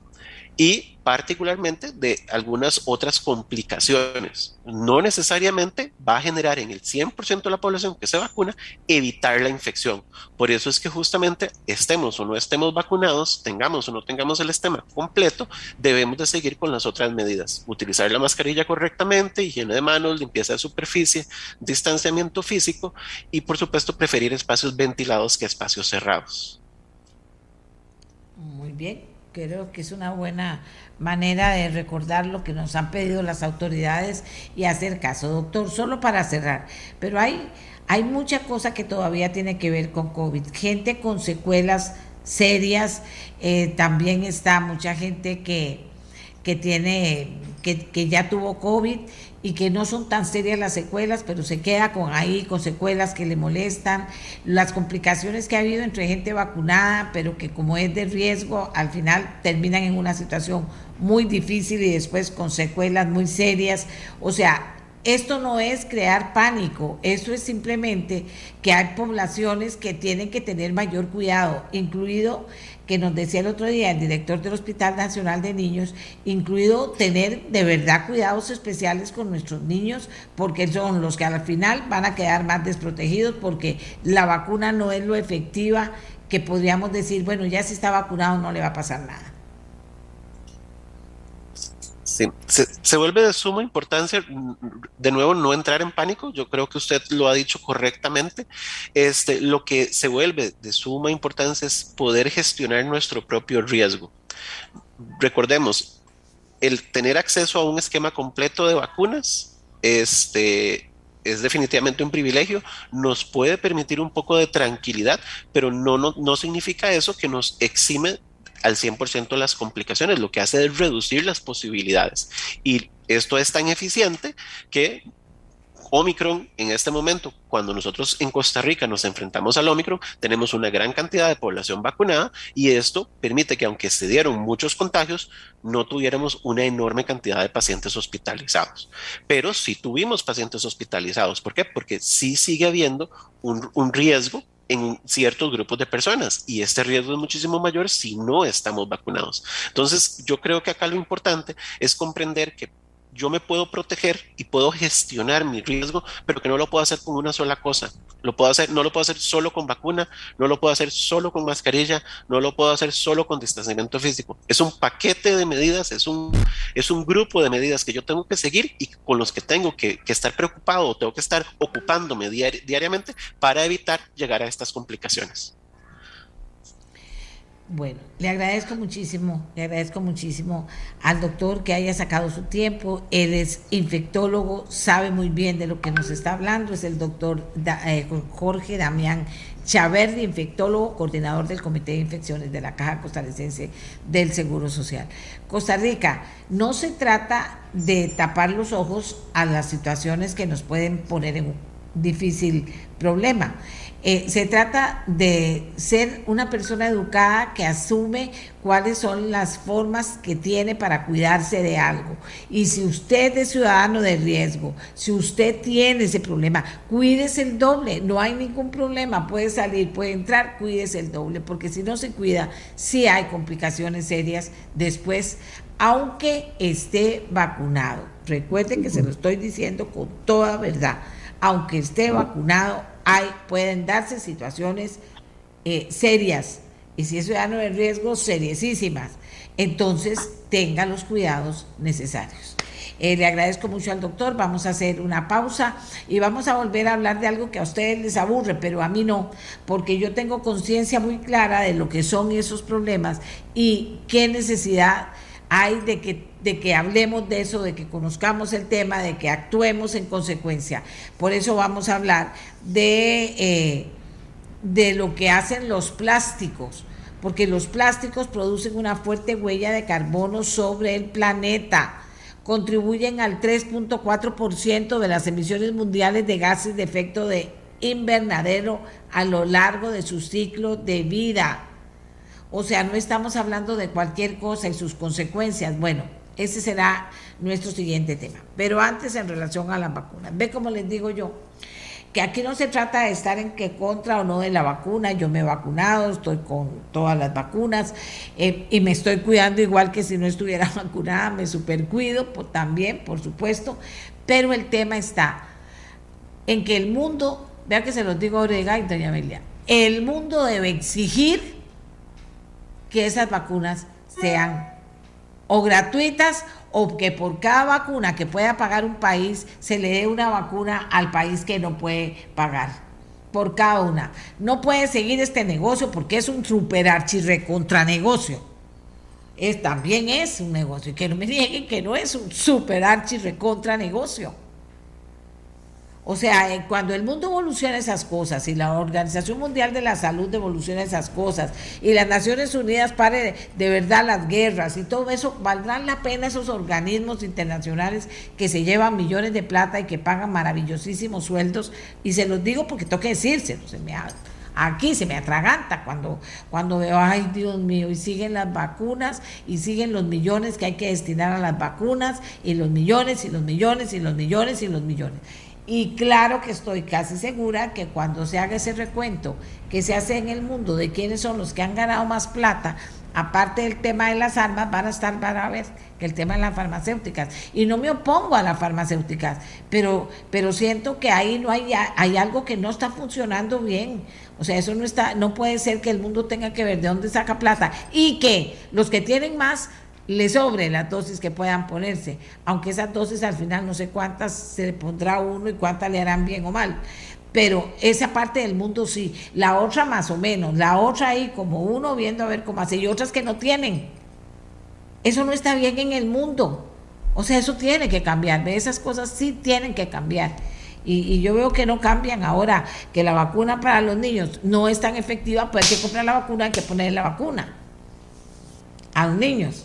y particularmente de algunas otras complicaciones. No necesariamente va a generar en el 100% de la población que se vacuna evitar la infección. Por eso es que justamente estemos o no estemos vacunados, tengamos o no tengamos el esquema completo, debemos de seguir con las otras medidas. Utilizar la mascarilla correctamente, higiene de manos, limpieza de superficie, distanciamiento físico y por supuesto preferir espacios ventilados que espacios cerrados. Muy bien. Creo que es una buena manera de recordar lo que nos han pedido las autoridades y hacer caso. Doctor, solo para cerrar, pero hay, hay mucha cosa que todavía tiene que ver con COVID. Gente con secuelas serias, eh, también está mucha gente que, que tiene, que, que ya tuvo COVID y que no son tan serias las secuelas, pero se queda con ahí, con secuelas que le molestan, las complicaciones que ha habido entre gente vacunada, pero que como es de riesgo, al final terminan en una situación muy difícil y después con secuelas muy serias. O sea, esto no es crear pánico, esto es simplemente que hay poblaciones que tienen que tener mayor cuidado, incluido que nos decía el otro día el director del Hospital Nacional de Niños, incluido tener de verdad cuidados especiales con nuestros niños, porque son los que al final van a quedar más desprotegidos, porque la vacuna no es lo efectiva que podríamos decir, bueno, ya si está vacunado no le va a pasar nada. Sí, se, vuelve de suma importancia, de nuevo, no entrar en pánico. Yo creo que usted lo ha dicho correctamente. Este, lo que se vuelve de suma importancia es poder gestionar nuestro propio riesgo. Recordemos, el tener acceso a un esquema completo de vacunas este, es definitivamente un privilegio, nos puede permitir un poco de tranquilidad, pero no, no, no significa eso que nos exime al 100% las complicaciones, lo que hace es reducir las posibilidades. Y esto es tan eficiente que Omicron en este momento, cuando nosotros en Costa Rica nos enfrentamos al Omicron, tenemos una gran cantidad de población vacunada y esto permite que aunque se dieron muchos contagios, no tuviéramos una enorme cantidad de pacientes hospitalizados. Pero sí tuvimos pacientes hospitalizados. ¿Por qué? Porque sí sigue habiendo un, un riesgo en ciertos grupos de personas y este riesgo es muchísimo mayor si no estamos vacunados. Entonces, yo creo que acá lo importante es comprender que yo me puedo proteger y puedo gestionar mi riesgo, pero que no lo puedo hacer con una sola cosa. Lo puedo hacer, no lo puedo hacer solo con vacuna, no lo puedo hacer solo con mascarilla, no lo puedo hacer solo con distanciamiento físico. Es un paquete de medidas, es un, es un grupo de medidas que yo tengo que seguir y con los que tengo que, estar preocupado o tengo que estar ocupándome diariamente para evitar llegar a estas complicaciones. Bueno, le agradezco muchísimo, le agradezco muchísimo al doctor que haya sacado su tiempo. Él es infectólogo, sabe muy bien de lo que nos está hablando. Es el doctor eh, Jorge Damián Chaverdi, infectólogo, coordinador del Comité de Infecciones de la Caja Costarricense del Seguro Social. Costa Rica, no se trata de tapar los ojos a las situaciones que nos pueden poner en un difícil problema. Eh, se trata de ser una persona educada que asume cuáles son las formas que tiene para cuidarse de algo. Y si usted es ciudadano de riesgo, si usted tiene ese problema, cuídese el doble, no hay ningún problema, puede salir, puede entrar, cuídese el doble, porque si no se cuida, sí hay complicaciones serias después, aunque esté vacunado. Recuerde que se lo estoy diciendo con toda verdad, aunque esté vacunado, hay, pueden darse situaciones eh, serias y si es ciudadano de riesgo, seriosísimas. Entonces, tenga los cuidados necesarios. Eh, le agradezco mucho al doctor. Vamos a hacer una pausa y vamos a volver a hablar de algo que a ustedes les aburre, pero a mí no, porque yo tengo conciencia muy clara de lo que son esos problemas y qué necesidad hay de que, de que hablemos de eso, de que conozcamos el tema, de que actuemos en consecuencia. Por eso vamos a hablar de, eh, de lo que hacen los plásticos, porque los plásticos producen una fuerte huella de carbono sobre el planeta contribuyen al 3.4% de las emisiones mundiales de gases de efecto de invernadero a lo largo de su ciclo de vida. O sea, no estamos hablando de cualquier cosa y sus consecuencias. Bueno, ese será nuestro siguiente tema. Pero antes, en relación a las vacunas, ve como les digo yo, que aquí no se trata de estar en qué contra o no de la vacuna. Yo me he vacunado, estoy con todas las vacunas eh, y me estoy cuidando igual que si no estuviera [laughs] vacunada, me supercuido también, por supuesto. Pero el tema está en que el mundo, vea que se los digo Orega y doña Amelia, el mundo debe exigir que esas vacunas sean o gratuitas o que por cada vacuna que pueda pagar un país se le dé una vacuna al país que no puede pagar por cada una. No puede seguir este negocio porque es un super archirrecontra negocio. es, también es un negocio. Y que no me nieguen que no es un super archi recontra negocio. O sea, eh, cuando el mundo evoluciona esas cosas y la Organización Mundial de la Salud evoluciona esas cosas y las Naciones Unidas pare de, verdad las guerras y todo eso, valdrán la pena esos organismos internacionales que se llevan millones de plata y que pagan maravillosísimos sueldos. Y se los digo porque tengo que decírselo, se me aquí se me atraganta cuando, cuando veo, ay Dios mío, y siguen las vacunas y siguen los millones que hay que destinar a las vacunas y los millones y los millones y los millones y los millones. Claro que estoy casi segura que cuando se haga ese recuento que se hace en el mundo de quiénes son los que han ganado más plata, aparte del tema de las armas, van a estar para ver que el tema de las farmacéuticas. Y no me opongo a las farmacéuticas, pero, pero siento que ahí no hay, hay algo que no está funcionando bien. O sea, eso no está, no puede ser que el mundo tenga que ver de dónde saca plata y que los que tienen más le sobre las dosis que puedan ponerse, aunque esas dosis al final no sé cuántas se le pondrá uno y cuántas le harán bien o mal. Pero esa parte del mundo sí, la otra más o menos, la otra ahí como uno viendo a ver cómo hace y otras que no tienen. Eso no está bien en el mundo. O sea, eso tiene que cambiar, esas cosas sí tienen que cambiar. Y, y, yo veo que no cambian ahora, que la vacuna para los niños no es tan efectiva, pues hay que comprar la vacuna, hay que poner la vacuna a los niños.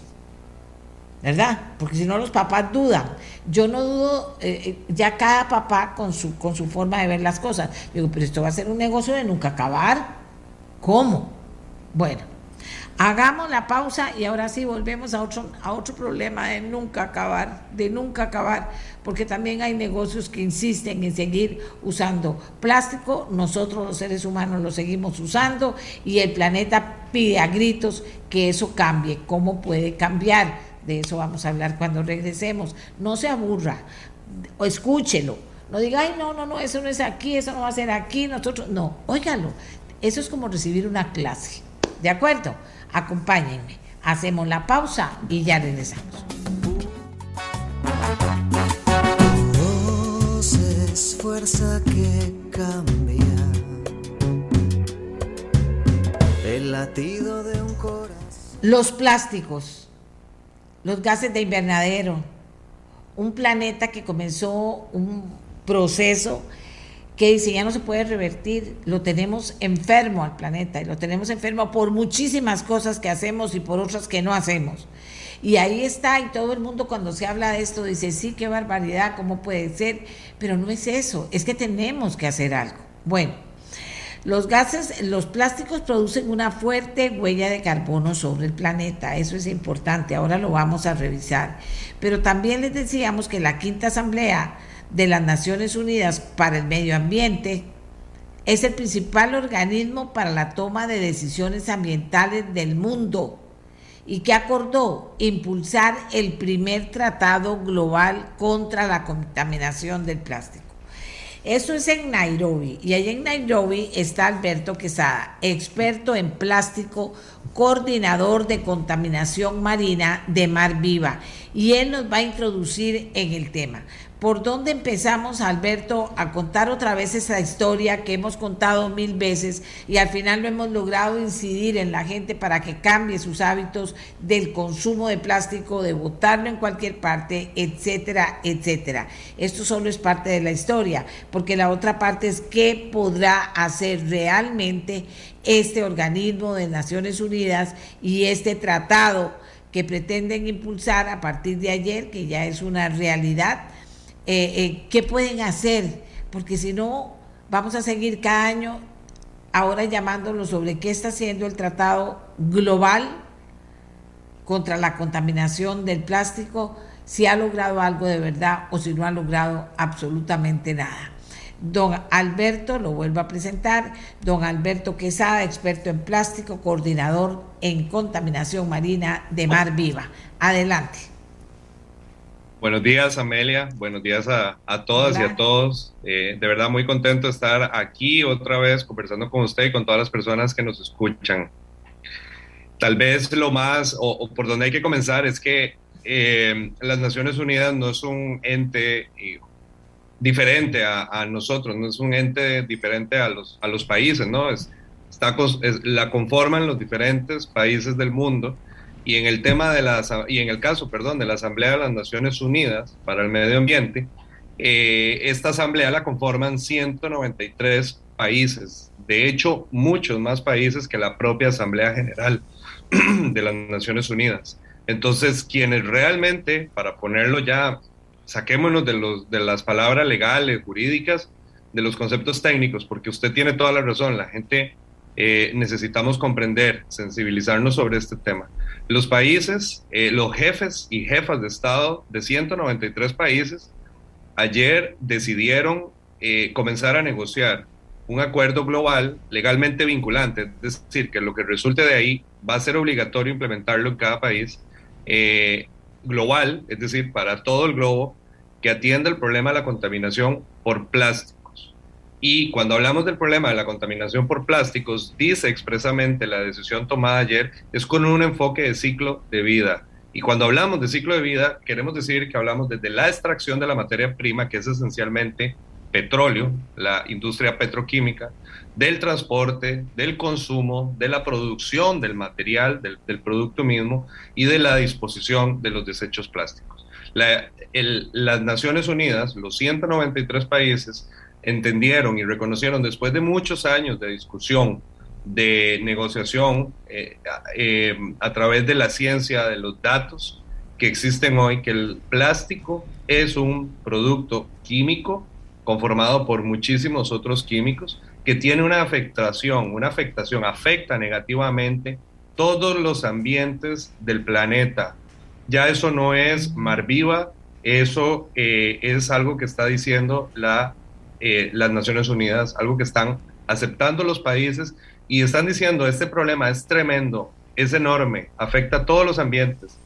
¿Verdad? Porque si no los papás dudan. Yo no dudo, eh, eh, ya cada papá con su, con su forma de ver las cosas. Digo, pero esto va a ser un negocio de nunca acabar. ¿Cómo? Bueno, hagamos la pausa y ahora sí volvemos a otro, a otro problema de nunca acabar, de nunca acabar, porque también hay negocios que insisten en seguir usando plástico, nosotros los seres humanos lo seguimos usando y el planeta pide a gritos que eso cambie. ¿Cómo puede cambiar? De eso vamos a hablar cuando regresemos. No se aburra, o escúchelo. No diga, ay, no, no, no, eso no es aquí, eso no va a ser aquí, nosotros. No, óigalo. Eso es como recibir una clase. ¿De acuerdo? Acompáñenme. Hacemos la pausa y ya regresamos. es fuerza que cambia el latido de un corazón. Los plásticos los gases de invernadero, un planeta que comenzó un proceso que dice ya no se puede revertir, lo tenemos enfermo al planeta y lo tenemos enfermo por muchísimas cosas que hacemos y por otras que no hacemos. Y ahí está, y todo el mundo cuando se habla de esto dice, sí, qué barbaridad, ¿cómo puede ser? Pero no es eso, es que tenemos que hacer algo. Bueno, los gases, los plásticos producen una fuerte huella de carbono sobre el planeta, eso es importante, ahora lo vamos a revisar. Pero también les decíamos que la quinta asamblea de las Naciones Unidas para el Medio Ambiente es el principal organismo para la toma de decisiones ambientales del mundo y que acordó impulsar el primer tratado global contra la contaminación del plástico. Eso es en Nairobi. Y ahí en Nairobi está Alberto Quesada, experto en plástico, coordinador de contaminación marina de Mar Viva. Y él nos va a introducir en el tema. ¿Por dónde empezamos, Alberto, a contar otra vez esa historia que hemos contado mil veces y al final lo hemos logrado incidir en la gente para que cambie sus hábitos del consumo de plástico, de botarlo en cualquier parte, etcétera, etcétera? Esto solo es parte de la historia, porque la otra parte es qué podrá hacer realmente este organismo de Naciones Unidas y este tratado que pretenden impulsar a partir de ayer, que ya es una realidad eh, eh, qué pueden hacer, porque si no, vamos a seguir cada año ahora llamándolo sobre qué está haciendo el tratado global contra la contaminación del plástico, si ha logrado algo de verdad o si no ha logrado absolutamente nada. Don Alberto, lo vuelvo a presentar, don Alberto Quesada, experto en plástico, coordinador en contaminación marina de Mar Viva. Adelante. Buenos días, Amelia. Buenos días a, todas y a todos. Eh, de verdad, muy contento de estar aquí otra vez conversando con usted y con todas las personas que nos escuchan. Tal vez lo más, o, por donde hay que comenzar, es que eh, las Naciones Unidas no es un ente eh, diferente a, nosotros, no es un ente diferente a los, a los países, ¿no? Es, está, la conforman los diferentes países del mundo Y en el tema de la, y en el caso, perdón, de la Asamblea de las Naciones Unidas para el Medio Ambiente, eh, esta asamblea la conforman 193 países, de hecho muchos más países que la propia Asamblea General [clears throat] de las Naciones Unidas. Entonces, quienes realmente, para ponerlo ya, saquémonos de, los, de las palabras legales, jurídicas, de los conceptos técnicos, porque usted tiene toda la razón, la gente eh, necesitamos comprender, sensibilizarnos sobre este tema. Los países, eh, los jefes y jefas de Estado de 193 países, ayer decidieron eh, comenzar a negociar un acuerdo global legalmente vinculante, es decir, que lo que resulte de ahí va a ser obligatorio implementarlo en cada país, global, es decir, para todo el globo, que atienda el problema de la contaminación por plástico y cuando hablamos del problema de la contaminación por plásticos, dice expresamente la decisión tomada ayer, es con un enfoque de ciclo de vida. Y cuando hablamos de ciclo de vida, queremos decir que hablamos desde la extracción de la materia prima, que es esencialmente petróleo, la industria petroquímica, del transporte, del consumo, de la producción del material, del, producto mismo y de la disposición de los desechos plásticos. las Naciones Unidas, los 193 países, entendieron y reconocieron después de muchos años de discusión, de negociación eh, eh, a través de la ciencia, de los datos que existen hoy, que el plástico es un producto químico conformado por muchísimos otros químicos que tiene una afectación, una afectación, afecta negativamente todos los ambientes del planeta. Ya eso no es mar viva, eso eh, es algo que está diciendo la eh, las Naciones Unidas, algo que están aceptando los países y están diciendo, este problema es tremendo, es enorme, afecta a todos los ambientes,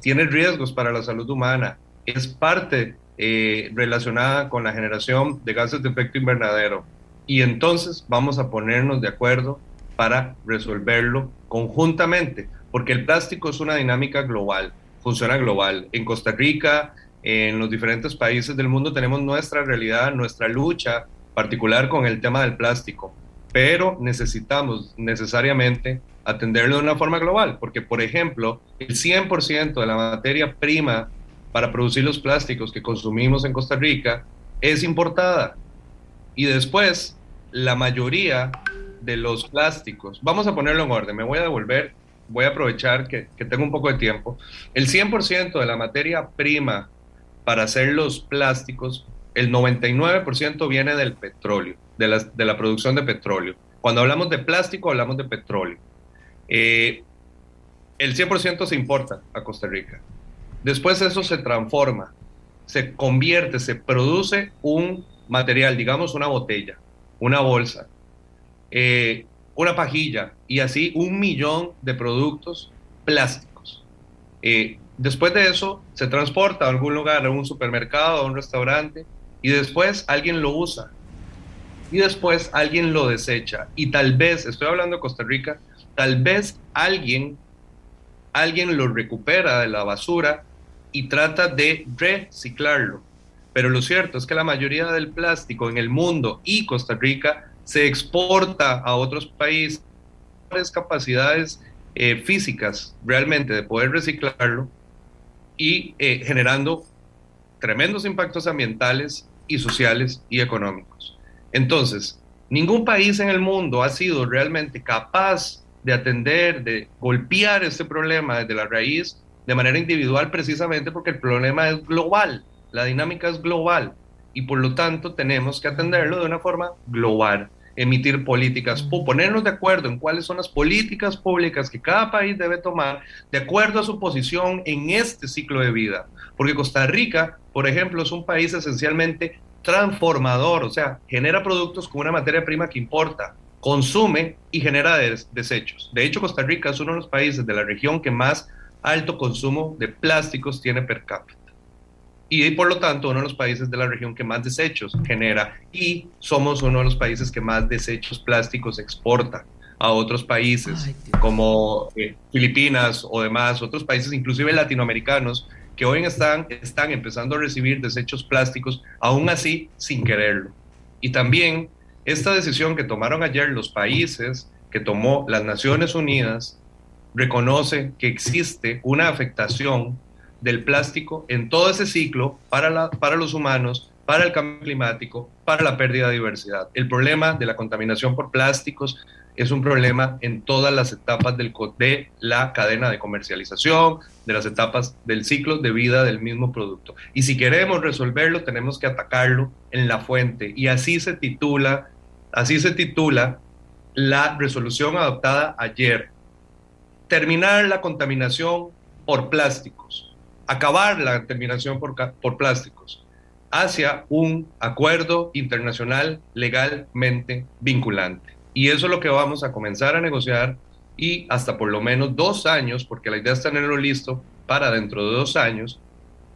tiene riesgos para la salud humana, es parte eh, relacionada con la generación de gases de efecto invernadero. Y entonces vamos a ponernos de acuerdo para resolverlo conjuntamente, porque el plástico es una dinámica global, funciona global. En Costa Rica, en los diferentes países del mundo tenemos nuestra realidad, nuestra lucha particular con el tema del plástico, pero necesitamos necesariamente atenderlo de una forma global, porque por ejemplo, el 100% de la materia prima para producir los plásticos que consumimos en Costa Rica es importada. Y después, la mayoría de los plásticos, vamos a ponerlo en orden, me voy a devolver, voy a aprovechar que, que tengo un poco de tiempo, el 100% de la materia prima para hacer los plásticos, el 99% viene del petróleo, de la, de la, producción de petróleo. Cuando hablamos de plástico, hablamos de petróleo. Eh, el 100% se importa a Costa Rica. Después eso se transforma, se convierte, se produce un material, digamos una botella, una bolsa, eh, una pajilla y así un millón de productos plásticos. Eh, Después de eso, se transporta a algún lugar, a un supermercado, a un restaurante, y después alguien lo usa. Y después alguien lo desecha. Y tal vez, estoy hablando de Costa Rica, tal vez alguien, alguien lo recupera de la basura y trata de reciclarlo. Pero lo cierto es que la mayoría del plástico en el mundo y Costa Rica se exporta a otros países capacidades eh, físicas realmente de poder reciclarlo y eh, generando tremendos impactos ambientales y sociales y económicos. Entonces, ningún país en el mundo ha sido realmente capaz de atender, de golpear este problema desde la raíz de manera individual precisamente porque el problema es global, la dinámica es global y por lo tanto tenemos que atenderlo de una forma global emitir políticas, o ponernos de acuerdo en cuáles son las políticas públicas que cada país debe tomar de acuerdo a su posición en este ciclo de vida. Porque Costa Rica, por ejemplo, es un país esencialmente transformador, o sea, genera productos con una materia prima que importa, consume y genera desechos. De hecho, Costa Rica es uno de los países de la región que más alto consumo de plásticos tiene per cápita y por lo tanto uno de los países de la región que más desechos genera y somos uno de los países que más desechos plásticos exporta a otros países como eh, Filipinas o demás, otros países inclusive latinoamericanos que hoy están, están empezando a recibir desechos plásticos, aún así sin quererlo. Y también esta decisión que tomaron ayer los países, que tomó las Naciones Unidas, reconoce que existe una afectación del plástico en todo ese ciclo para, para los humanos, para el cambio climático, para la pérdida de diversidad. El problema de la contaminación por plásticos es un problema en todas las etapas del, de la cadena de comercialización, de las etapas del ciclo de vida del mismo producto. Y si queremos resolverlo, tenemos que atacarlo en la fuente. Y así se titula, así se titula la resolución adoptada ayer. Terminar la contaminación por plásticos, acabar la contaminación por, por plásticos hacia un acuerdo internacional legalmente vinculante. Y eso es lo que vamos a comenzar a negociar y hasta por lo menos dos años, porque la idea es tenerlo listo para dentro de dos años.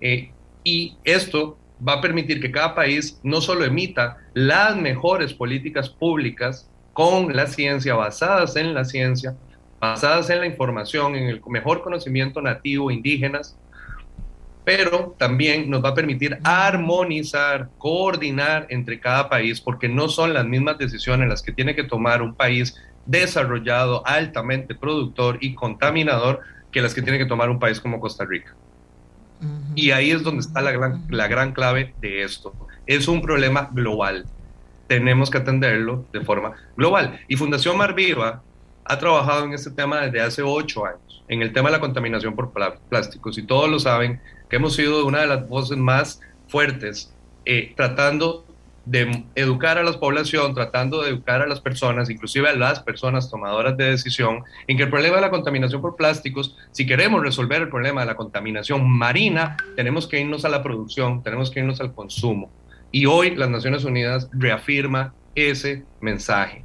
Eh, y esto va a permitir que cada país no solo emita las mejores políticas públicas con la ciencia, basadas en la ciencia, basadas en la información, en el mejor conocimiento nativo, indígenas, pero también nos va a permitir armonizar, coordinar entre cada país, porque no son las mismas decisiones las que tiene que tomar un país desarrollado, altamente productor y contaminador, que las que tiene que tomar un país como Costa Rica. Y ahí es donde está la gran, la gran clave de esto. Es un problema global. Tenemos que atenderlo de forma global. Y Fundación Mar Viva ha trabajado en este tema desde hace ocho años, en el tema de la contaminación por plásticos. Y todos lo saben, que hemos sido una de las voces más fuertes eh, tratando de educar a la población, tratando de educar a las personas, inclusive a las personas tomadoras de decisión, en que el problema de la contaminación por plásticos, si queremos resolver el problema de la contaminación marina, tenemos que irnos a la producción, tenemos que irnos al consumo. Y hoy las Naciones Unidas reafirma ese mensaje.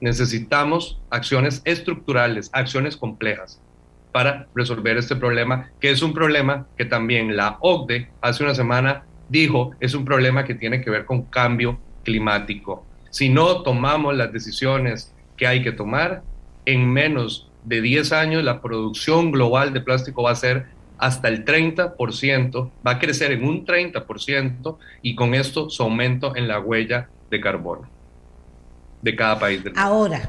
Necesitamos acciones estructurales, acciones complejas para resolver este problema, que es un problema que también la OCDE hace una semana dijo es un problema que tiene que ver con cambio climático. Si no tomamos las decisiones que hay que tomar, en menos de 10 años la producción global de plástico va a ser hasta el 30%, va a crecer en un 30% y con esto su aumento en la huella de carbono de cada país del mundo. Ahora,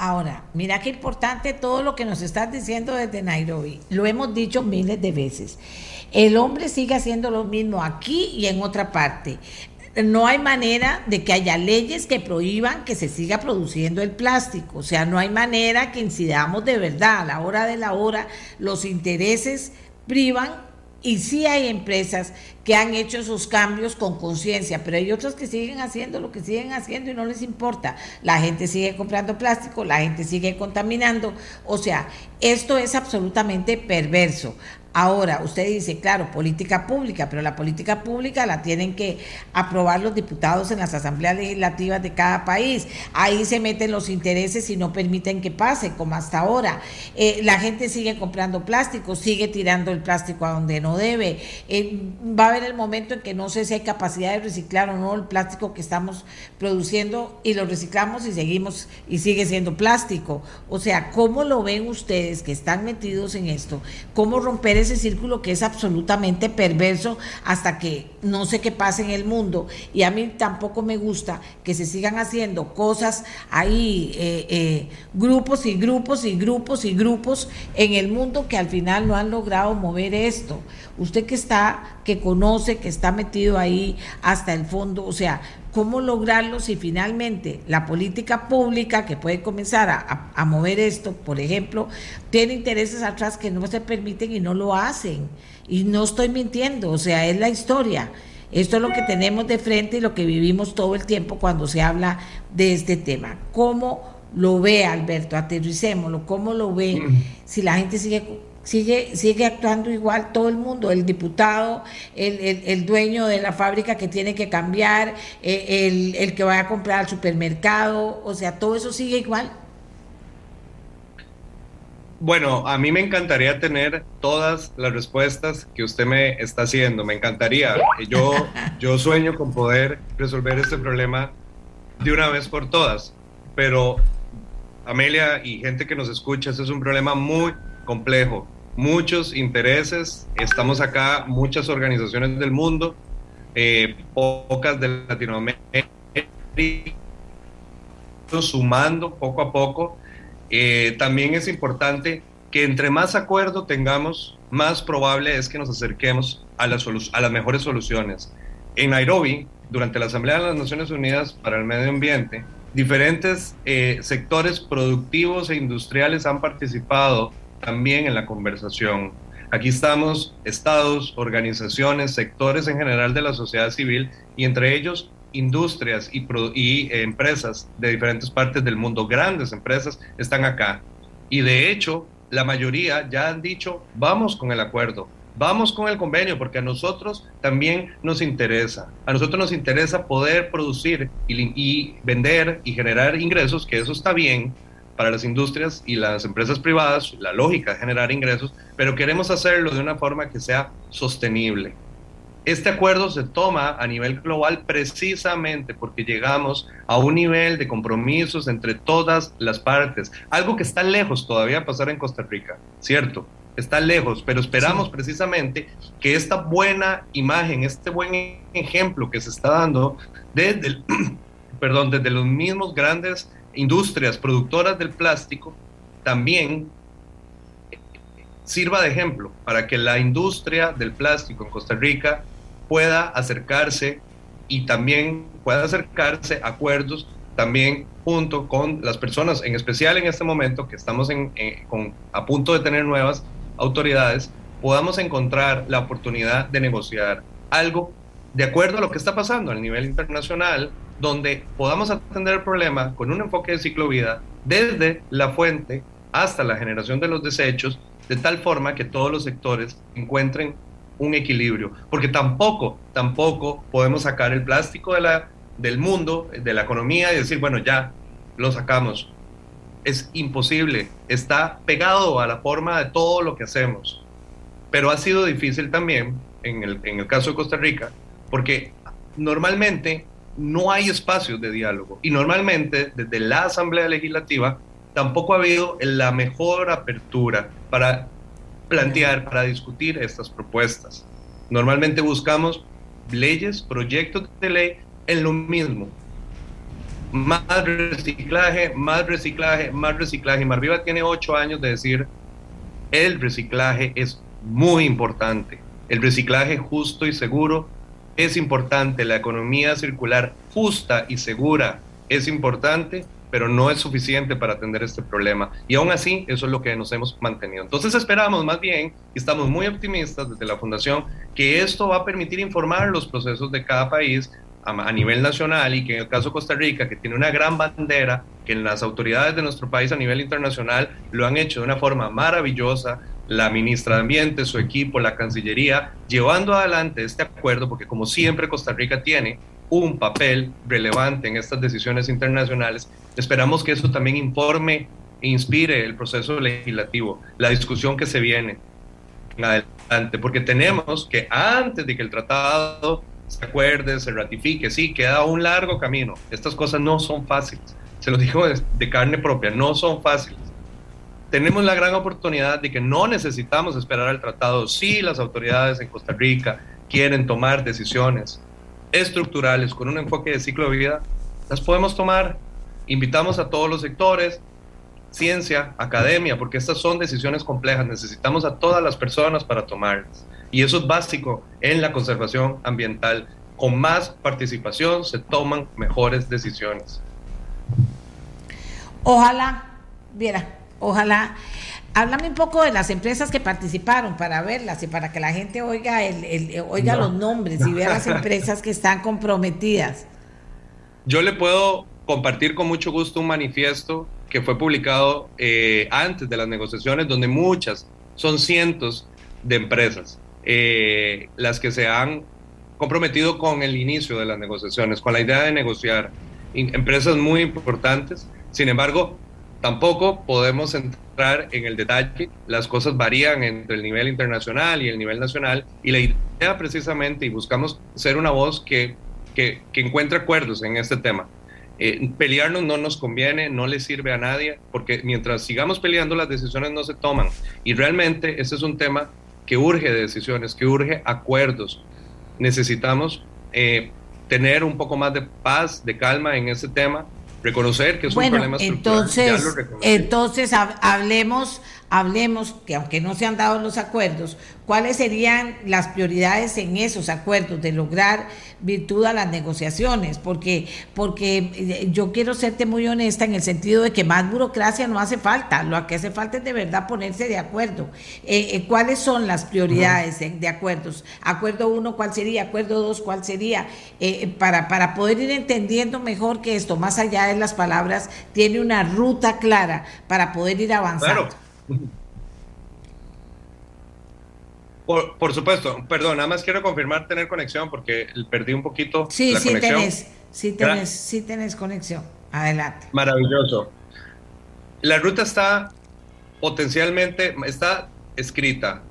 Ahora, mira qué importante todo lo que nos estás diciendo desde Nairobi. Lo hemos dicho miles de veces. El hombre sigue haciendo lo mismo aquí y en otra parte. No hay manera de que haya leyes que prohíban que se siga produciendo el plástico. O sea, no hay manera que incidamos de verdad. A la hora de la hora, los intereses privan y sí hay empresas que han hecho esos cambios con conciencia, pero hay otras que siguen haciendo lo que siguen haciendo y no les importa. La gente sigue comprando plástico, la gente sigue contaminando. O sea, esto es absolutamente perverso. Ahora, usted dice, claro, política pública, pero la política pública la tienen que aprobar los diputados en las asambleas legislativas de cada país. Ahí se meten los intereses y no permiten que pase, como hasta ahora. Eh, la gente sigue comprando plástico, sigue tirando el plástico a donde no debe. Eh, va a haber el momento en que no sé si hay capacidad de reciclar o no el plástico que estamos produciendo y lo reciclamos y seguimos y sigue siendo plástico. O sea, ¿cómo lo ven ustedes que están metidos en esto? ¿Cómo romper ese círculo que es absolutamente perverso hasta que no sé qué pase en el mundo. Y a mí tampoco me gusta que se sigan haciendo cosas ahí, eh, eh, grupos y grupos y grupos y grupos en el mundo que al final no han logrado mover esto. Usted que está, que conoce, que está metido ahí hasta el fondo, o sea, ¿Cómo lograrlo si finalmente la política pública que puede comenzar a, mover esto, por ejemplo, tiene intereses atrás que no se permiten y no lo hacen? Y no estoy mintiendo, o sea, es la historia. Esto es lo que tenemos de frente y lo que vivimos todo el tiempo cuando se habla de este tema. ¿Cómo lo ve Alberto? Aterricémoslo. ¿Cómo lo ve mm. si la gente sigue sigue, sigue actuando igual todo el mundo, el diputado, el, dueño de la fábrica que tiene que cambiar, eh, el, el que vaya a comprar al supermercado, o sea, todo eso sigue igual. Bueno, a mí me encantaría tener todas las respuestas que usted me está haciendo. Me encantaría. Yo, [laughs] yo sueño con poder resolver este problema de una vez por todas. Pero, Amelia y gente que nos escucha, este es un problema muy complejo muchos intereses. Estamos acá, muchas organizaciones del mundo, eh, pocas de Latinoamérica, sumando poco a poco. Eh, también es importante que entre más acuerdo tengamos, más probable es que nos acerquemos a las, a las mejores soluciones. En Nairobi, durante la Asamblea de las Naciones Unidas para el Medio Ambiente, diferentes eh, sectores productivos e industriales han participado también en la conversación. Aquí estamos estados, organizaciones, sectores en general de la sociedad civil y entre ellos industrias y, y empresas de diferentes partes del mundo, grandes empresas, están acá. Y de hecho, la mayoría ya han dicho, vamos con el acuerdo, vamos con el convenio, porque a nosotros también nos interesa. A nosotros nos interesa poder producir y, vender y generar ingresos, que eso está bien para las industrias y las empresas privadas, la lógica de generar ingresos, pero queremos hacerlo de una forma que sea sostenible. Este acuerdo se toma a nivel global precisamente porque llegamos a un nivel de compromisos entre todas las partes, algo que está lejos todavía pasar en Costa Rica, ¿cierto? Está lejos, pero esperamos precisamente que esta buena imagen, este buen ejemplo que se está dando desde, [clears throat] perdón, desde los mismos grandes industrias productoras del plástico, también sirva de ejemplo para que la industria del plástico en Costa Rica pueda acercarse y también pueda acercarse a acuerdos también junto con las personas, en especial en este momento que estamos en, con, a punto de tener nuevas autoridades, podamos encontrar la oportunidad de negociar algo de acuerdo a lo que está pasando a nivel internacional, donde podamos atender el problema con un enfoque de ciclo vida desde la fuente hasta la generación de los desechos, de tal forma que todos los sectores encuentren un equilibrio, porque tampoco, tampoco podemos sacar el plástico de la, del mundo, de la economía y decir, bueno, ya lo sacamos. Es imposible, está pegado a la forma de todo lo que hacemos. Pero ha sido difícil también, en el, en el caso de Costa Rica, porque normalmente no hay espacios de diálogo y normalmente desde la Asamblea Legislativa tampoco ha habido la mejor apertura para plantear, para discutir estas propuestas. Normalmente buscamos leyes, proyectos de ley en lo mismo. Más reciclaje, más reciclaje, más reciclaje. Marviva tiene ocho años de decir, el reciclaje es muy importante. El reciclaje justo y seguro es importante. La economía circular justa y segura es importante pero no es suficiente para atender este problema. Y aún así, eso es lo que nos hemos mantenido. Entonces esperamos más bien, y estamos muy optimistas desde la Fundación, que esto va a permitir informar los procesos de cada país a, nivel nacional y que en el caso de Costa Rica, que tiene una gran bandera, que las autoridades de nuestro país a nivel internacional lo han hecho de una forma maravillosa, la ministra de Ambiente, su equipo, la Cancillería, llevando adelante este acuerdo, porque como siempre Costa Rica tiene un papel relevante en estas decisiones internacionales. Esperamos que eso también informe e inspire el proceso legislativo, la discusión que se viene adelante, porque tenemos que antes de que el tratado se acuerde, se ratifique, sí, queda un largo camino. Estas cosas no son fáciles. Se lo digo de carne propia, no son fáciles. Tenemos la gran oportunidad de que no necesitamos esperar al tratado si las autoridades en Costa Rica quieren tomar decisiones estructurales con un enfoque de ciclo de vida, las podemos tomar. Invitamos a todos los sectores, ciencia, academia, porque estas son decisiones complejas, necesitamos a todas las personas para tomarlas. Y eso es básico en la conservación ambiental. Con más participación se toman mejores decisiones. Ojalá, viera, ojalá Háblame un poco de las empresas que participaron para verlas y para que la gente oiga, el, oiga los nombres y vea las [laughs] empresas que están comprometidas. Yo le puedo compartir con mucho gusto un manifiesto que fue publicado eh, antes de las negociaciones, donde muchas, son cientos de empresas, eh, las que se han comprometido con el inicio de las negociaciones, con la idea de negociar. Empresas muy importantes, sin embargo, Tampoco podemos entrar en el detalle, las cosas varían entre el nivel internacional y el nivel nacional y la idea precisamente, y buscamos ser una voz que, que, encuentre acuerdos en este tema. Eh, pelearnos no nos conviene, no le sirve a nadie, porque mientras sigamos peleando las decisiones no se toman. Y realmente este es un tema que urge de decisiones, que urge acuerdos. Necesitamos eh, tener un poco más de paz, de calma en ese tema reconocer que es bueno, un problema estructural. Entonces, entonces hablemos hablemos, que aunque no se han dado los acuerdos, cuáles serían las prioridades en esos acuerdos de lograr virtud a las negociaciones, porque, porque eh, yo quiero serte muy honesta en el sentido de que más burocracia no hace falta, lo que hace falta es de verdad ponerse de acuerdo. Eh, eh, ¿Cuáles son las prioridades de, acuerdos? Acuerdo uno, ¿cuál sería? Acuerdo dos, ¿cuál sería? para, para poder ir entendiendo mejor que esto, más allá de las palabras, tiene una ruta clara para poder ir avanzando. Por, supuesto, perdón, nada más quiero confirmar tener conexión porque perdí un poquito sí, sí Tenés, sí, tenés, sí tenés conexión. Adelante. Maravilloso. La ruta está potencialmente, está escrita.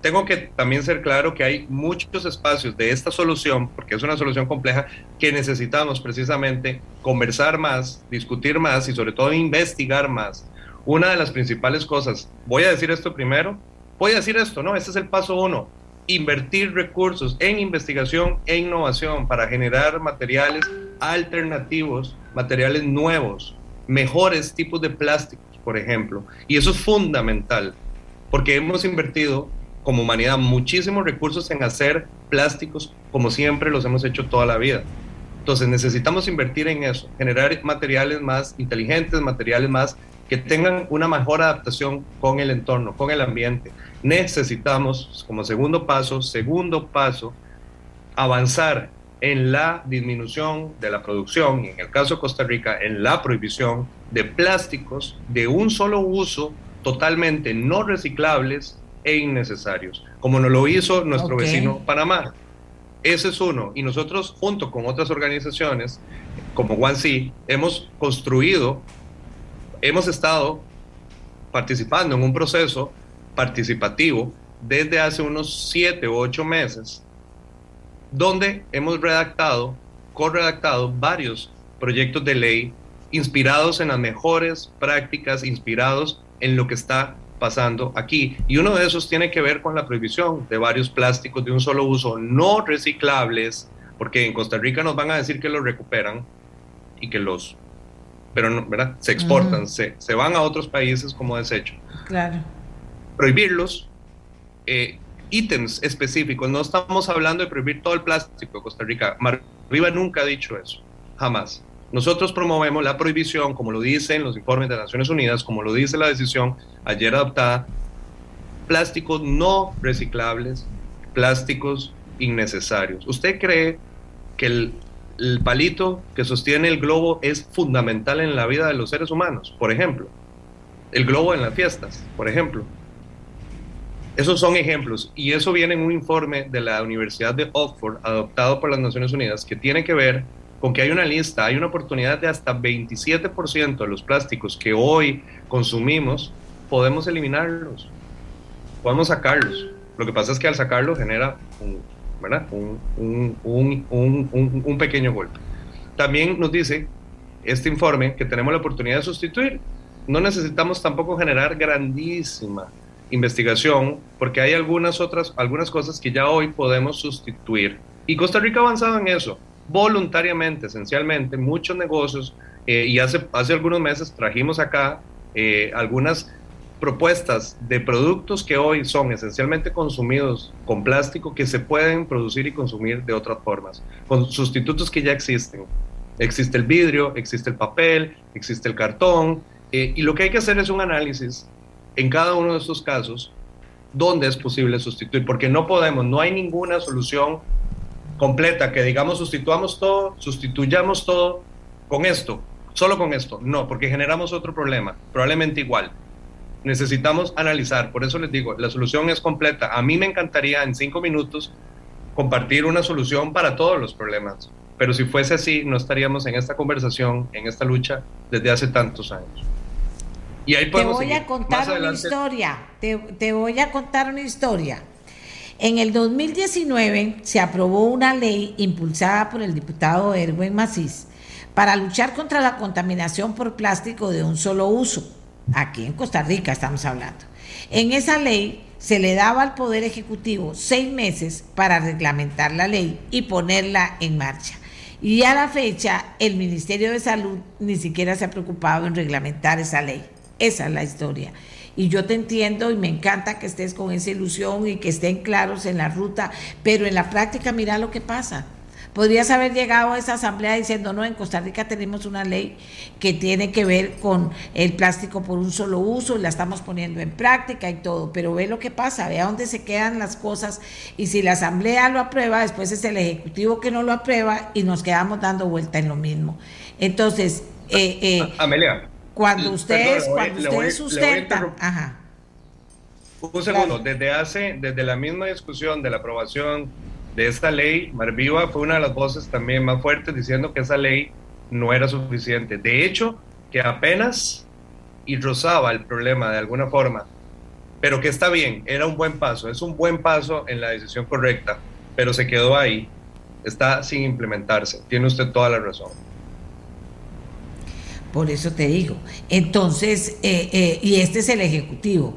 Tengo que también ser claro que hay muchos espacios de esta solución, porque es una solución compleja, que necesitamos precisamente conversar más, discutir más y sobre todo investigar más una de las principales cosas, voy a decir esto primero, voy a decir esto, ¿no? Este es el paso uno, invertir recursos en investigación e innovación para generar materiales alternativos, materiales nuevos, mejores tipos de plásticos, por ejemplo. Y eso es fundamental, porque hemos invertido como humanidad muchísimos recursos en hacer plásticos como siempre los hemos hecho toda la vida. Entonces necesitamos invertir en eso, generar materiales más inteligentes, materiales más que tengan una mejor adaptación con el entorno, con el ambiente. Necesitamos, como segundo paso, segundo paso, avanzar en la disminución de la producción y en el caso de Costa Rica en la prohibición de plásticos de un solo uso totalmente no reciclables e innecesarios, como nos lo hizo nuestro vecino Panamá. Ese es uno. Y nosotros, junto con otras organizaciones como OneSea, hemos construido hemos estado participando en un proceso participativo desde hace unos siete u ocho meses, donde hemos redactado, corredactado varios proyectos de ley inspirados en las mejores prácticas, inspirados en lo que está pasando aquí. Y uno de esos tiene que ver con la prohibición de varios plásticos de un solo uso no reciclables, porque en Costa Rica nos van a decir que los recuperan y que los pero no, ¿verdad? Se exportan, se, se, van a otros países como desecho. Claro. Prohibirlos, eh, ítems específicos, no estamos hablando de prohibir todo el plástico de Costa Rica. Marriba nunca ha dicho eso, jamás. Nosotros promovemos la prohibición, como lo dicen los informes de Naciones Unidas, como lo dice la decisión ayer adoptada, plásticos no reciclables, plásticos innecesarios. ¿Usted cree que el el palito que sostiene el globo es fundamental en la vida de los seres humanos, por ejemplo. El globo en las fiestas, por ejemplo. Esos son ejemplos y eso viene en un informe de la Universidad de Oxford adoptado por las Naciones Unidas que tiene que ver con que hay una lista, hay una oportunidad de hasta 27% de los plásticos que hoy consumimos, podemos eliminarlos, podemos sacarlos. Lo que pasa es que al sacarlos genera un, un, pequeño golpe. También nos dice este informe que tenemos la oportunidad de sustituir. No necesitamos tampoco generar grandísima investigación porque hay algunas otras, algunas cosas que ya hoy podemos sustituir. Y Costa Rica ha avanzado en eso, voluntariamente, esencialmente, muchos negocios. Eh, y hace, hace algunos meses trajimos acá eh, algunas propuestas de productos que hoy son esencialmente consumidos con plástico que se pueden producir y consumir de otras formas, con sustitutos que ya existen. Existe el vidrio, existe el papel, existe el cartón, eh, y lo que hay que hacer es un análisis en cada uno de estos casos dónde es posible sustituir, porque no podemos, no hay ninguna solución completa que digamos sustituamos todo, sustituyamos todo con esto, solo con esto. No, porque generamos otro problema, probablemente igual necesitamos analizar. Por eso les digo, la solución es completa. A mí me encantaría en cinco minutos compartir una solución para todos los problemas. Pero si fuese así, no estaríamos en esta conversación, en esta lucha desde hace tantos años. Y ahí te voy a contar una historia. Te, te voy a contar una historia. En el 2019 se aprobó una ley impulsada por el diputado Erwin Macís para luchar contra la contaminación por plástico de un solo uso Aquí en Costa Rica estamos hablando. En esa ley se le daba al Poder Ejecutivo seis meses para reglamentar la ley y ponerla en marcha. Y a la fecha, el Ministerio de Salud ni siquiera se ha preocupado en reglamentar esa ley. Esa es la historia. Y yo te entiendo y me encanta que estés con esa ilusión y que estén claros en la ruta, pero en la práctica mira lo que pasa. Podrías haber llegado a esa asamblea diciendo, no, en Costa Rica tenemos una ley que tiene que ver con el plástico por un solo uso y la estamos poniendo en práctica y todo, pero ve lo que pasa, ve a dónde se quedan las cosas y si la asamblea lo aprueba, después es el Ejecutivo que no lo aprueba y nos quedamos dando vuelta en lo mismo. Entonces, eh, eh, Amelia. Cuando ustedes, cuando ustedes sustentan... Ajá. Un segundo, desde hace, desde la misma discusión de la aprobación de esta ley, Marviva fue una de las voces también más fuertes diciendo que esa ley no era suficiente. De hecho, que apenas y rozaba el problema de alguna forma, pero que está bien, era un buen paso, es un buen paso en la decisión correcta, pero se quedó ahí, está sin implementarse. Tiene usted toda la razón. Por eso te digo. Entonces, eh, eh, y este es el Ejecutivo.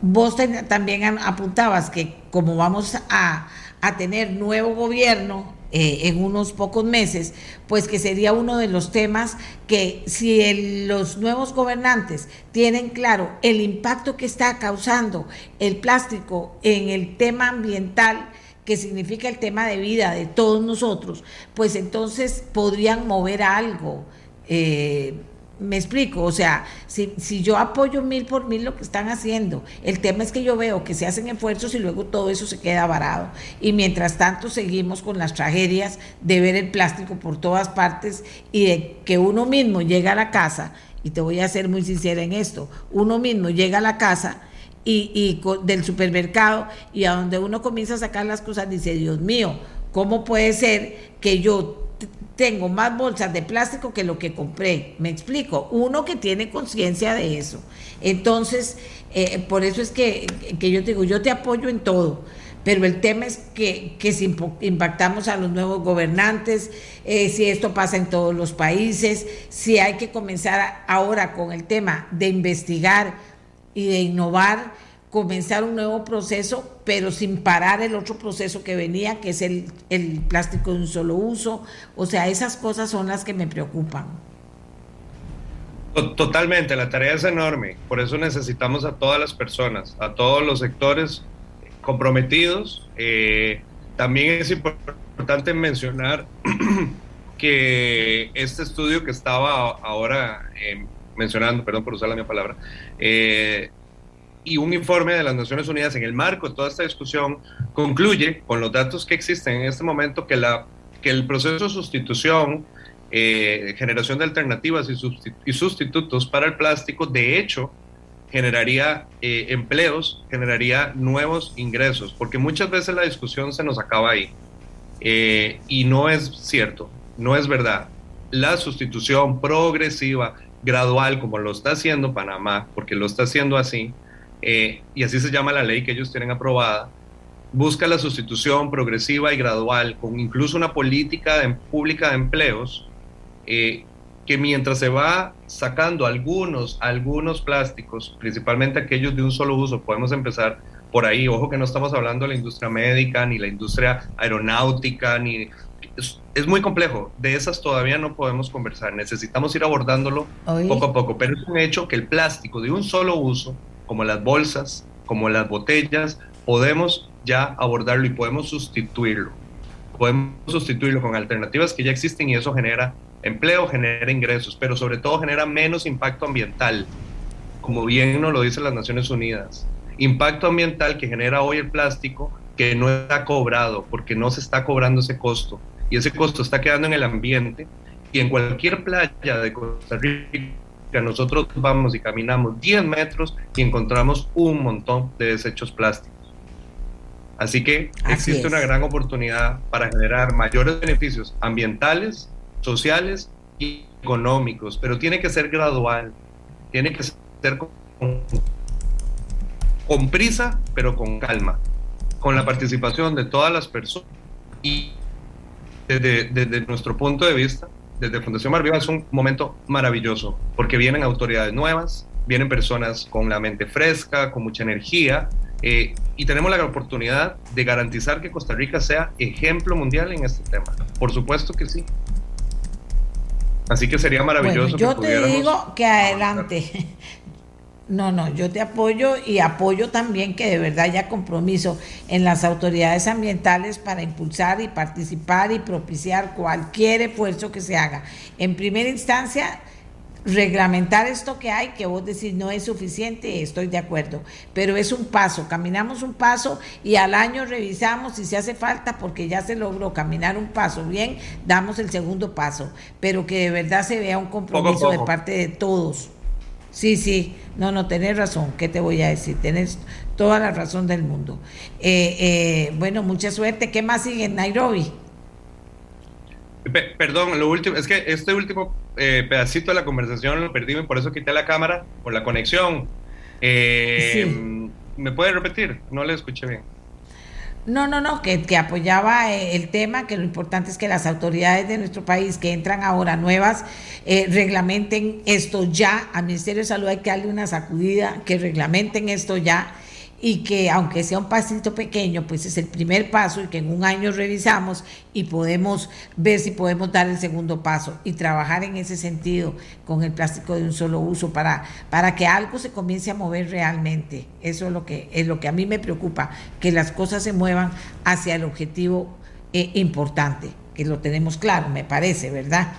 Vos también apuntabas que como vamos a a tener nuevo gobierno eh, en unos pocos meses, pues que sería uno de los temas que si los nuevos gobernantes tienen claro el impacto que está causando el plástico en el tema ambiental, que significa el tema de vida de todos nosotros, pues entonces podrían mover algo. Eh, me explico, o sea, si, si, yo apoyo mil por mil lo que están haciendo, el tema es que yo veo que se hacen esfuerzos y luego todo eso se queda varado. Y mientras tanto seguimos con las tragedias de ver el plástico por todas partes y de que uno mismo llega a la casa, y te voy a ser muy sincera en esto, uno mismo llega a la casa y, y del supermercado y a donde uno comienza a sacar las cosas dice, Dios mío, ¿cómo puede ser que yo tengo más bolsas de plástico que lo que compré. Me explico, uno que tiene conciencia de eso. Entonces, eh, por eso es que, yo te digo, yo te apoyo en todo, pero el tema es que, si impactamos a los nuevos gobernantes, eh, si esto pasa en todos los países, si hay que comenzar ahora con el tema de investigar y de innovar comenzar un nuevo proceso, pero sin parar el otro proceso que venía, que es el, plástico de un solo uso. O sea, esas cosas son las que me preocupan. Totalmente, la tarea es enorme, por eso necesitamos a todas las personas, a todos los sectores comprometidos. Eh, también es importante mencionar [clears throat] que este estudio que estaba ahora eh, mencionando, perdón por usar la misma palabra, eh, y un informe de las Naciones Unidas en el marco de toda esta discusión concluye con los datos que existen en este momento que, la, que el proceso de sustitución, eh, generación de alternativas y, sustitutos para el plástico, de hecho, generaría eh, empleos, generaría nuevos ingresos, porque muchas veces la discusión se nos acaba ahí. Eh, y no es cierto, no es verdad. La sustitución progresiva, gradual, como lo está haciendo Panamá, porque lo está haciendo así, eh, y así se llama la ley que ellos tienen aprobada, busca la sustitución progresiva y gradual, con incluso una política pública de empleos, eh, que mientras se va sacando algunos, algunos plásticos, principalmente aquellos de un solo uso, podemos empezar por ahí, ojo que no estamos hablando de la industria médica, ni la industria aeronáutica, ni... Es, es muy complejo, de esas todavía no podemos conversar, necesitamos ir abordándolo poco a poco, pero es un hecho que el plástico de un solo uso, como las bolsas, como las botellas, podemos ya abordarlo y podemos sustituirlo. Podemos sustituirlo con alternativas que ya existen y eso genera empleo, genera ingresos, pero sobre todo genera menos impacto ambiental, como bien nos lo dicen las Naciones Unidas. Impacto ambiental que genera hoy el plástico que no está cobrado, porque no se está cobrando ese costo. Y ese costo está quedando en el ambiente y en cualquier playa de Costa Rica nosotros vamos y caminamos 10 metros y encontramos un montón de desechos plásticos. Así que existe una gran oportunidad para generar mayores beneficios ambientales, sociales y económicos, pero tiene que ser gradual, tiene que ser con, con prisa, pero con calma, con la participación de todas las personas y desde, desde nuestro punto de vista, desde Fundación Mar Viva es un momento maravilloso, porque vienen autoridades nuevas, vienen personas con la mente fresca, con mucha energía, eh, y tenemos la oportunidad de garantizar que Costa Rica sea ejemplo mundial en este tema. Por supuesto que sí. Así que sería maravilloso. yo te digo que adelante. No, no, yo te apoyo y apoyo también que de verdad haya compromiso en las autoridades ambientales para impulsar y participar y propiciar cualquier esfuerzo que se haga. En primera instancia, reglamentar esto que hay, que vos decís no es suficiente, estoy de acuerdo, pero es un paso, caminamos un paso y al año revisamos si se hace falta porque ya se logró caminar un paso bien, damos el segundo paso, pero que de verdad se vea un compromiso de parte de todos. Sí, sí, no, no, tenés razón, ¿qué te voy a decir? Tenés toda la razón del mundo. Eh, eh, bueno, mucha suerte. ¿Qué más sigue en Nairobi? perdón, lo último, es que este último eh, pedacito de la conversación lo perdí por eso quité la cámara, por la conexión. ¿Me puede repetir? No le escuché bien. No, no, no, que, que, apoyaba eh, el tema, que lo importante es que las autoridades de nuestro país que entran ahora nuevas eh, reglamenten esto ya. Al Ministerio de Salud hay que darle una sacudida, que reglamenten esto ya y que aunque sea un pasito pequeño, pues es el primer paso y que en un año revisamos y podemos ver si podemos dar el segundo paso y trabajar en ese sentido con el plástico de un solo uso para, para que algo se comience a mover realmente. Eso es lo que, es lo que a mí me preocupa, que las cosas se muevan hacia el objetivo eh, importante, que lo tenemos claro, me parece, ¿verdad?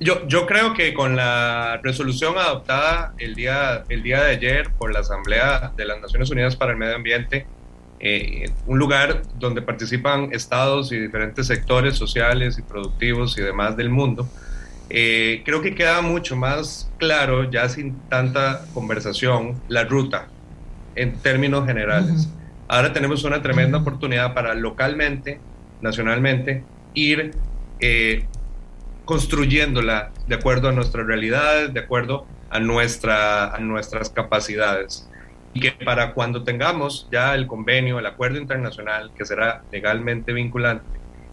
Yo, yo creo que con la resolución adoptada el día, el día de ayer por la Asamblea de las Naciones Unidas para el Medio Ambiente, eh, un lugar donde participan estados y diferentes sectores sociales y productivos y demás del mundo, eh, creo que queda mucho más claro, ya sin tanta conversación, la ruta en términos generales. Ahora tenemos una tremenda oportunidad para localmente, nacionalmente, ir eh, construyéndola de acuerdo a nuestras realidades, de acuerdo a, nuestra, a nuestras capacidades. Y que para cuando tengamos ya el convenio, el acuerdo internacional, que será legalmente vinculante,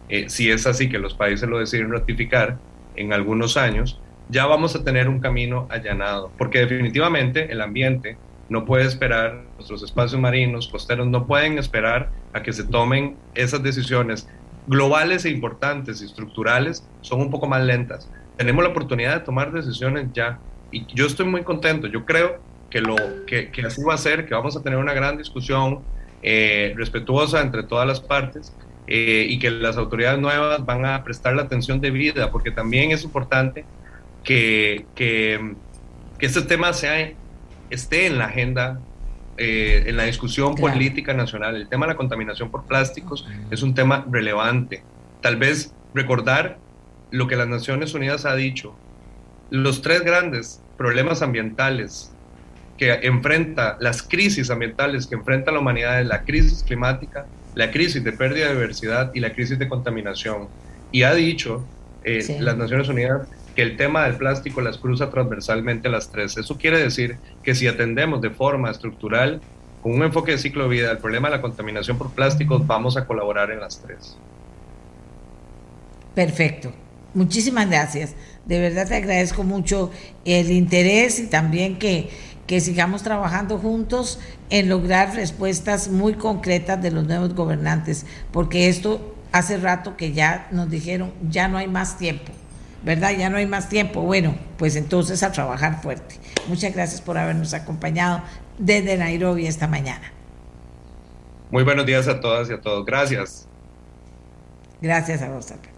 eh, si es así que los países lo deciden ratificar en algunos años, ya vamos a tener un camino allanado, porque definitivamente el ambiente no puede esperar, nuestros espacios marinos, costeros, no pueden esperar a que se tomen esas decisiones globales e importantes y estructurales son un poco más lentas. Tenemos la oportunidad de tomar decisiones ya y yo estoy muy contento. Yo creo que, lo, que, así va a ser, que vamos a tener una gran discusión eh, respetuosa entre todas las partes eh, y que las autoridades nuevas van a prestar la atención debida, porque también es importante que, que, que este tema sea, esté en la agenda eh, en la discusión política nacional. El tema de la contaminación por plásticos es un tema relevante. Tal vez recordar lo que las Naciones Unidas ha dicho. Los tres grandes problemas ambientales que enfrenta, las crisis ambientales que enfrenta la humanidad es la crisis climática, la crisis de pérdida de diversidad y la crisis de contaminación. Y ha dicho eh, las Naciones Unidas que el tema del plástico las cruza transversalmente las tres. Eso quiere decir que si atendemos de forma estructural, con un enfoque de ciclo de vida, el problema de la contaminación por plásticos, vamos a colaborar en las tres. Perfecto. Muchísimas gracias. De verdad te agradezco mucho el interés y también que, que sigamos trabajando juntos en lograr respuestas muy concretas de los nuevos gobernantes, porque esto hace rato que ya nos dijeron, ya no hay más tiempo ¿verdad? Ya no hay más tiempo. Bueno, pues entonces a trabajar fuerte. Muchas gracias por habernos acompañado desde Nairobi esta mañana. Muy buenos días a todas y a todos. Gracias. Gracias a vos, Alberto.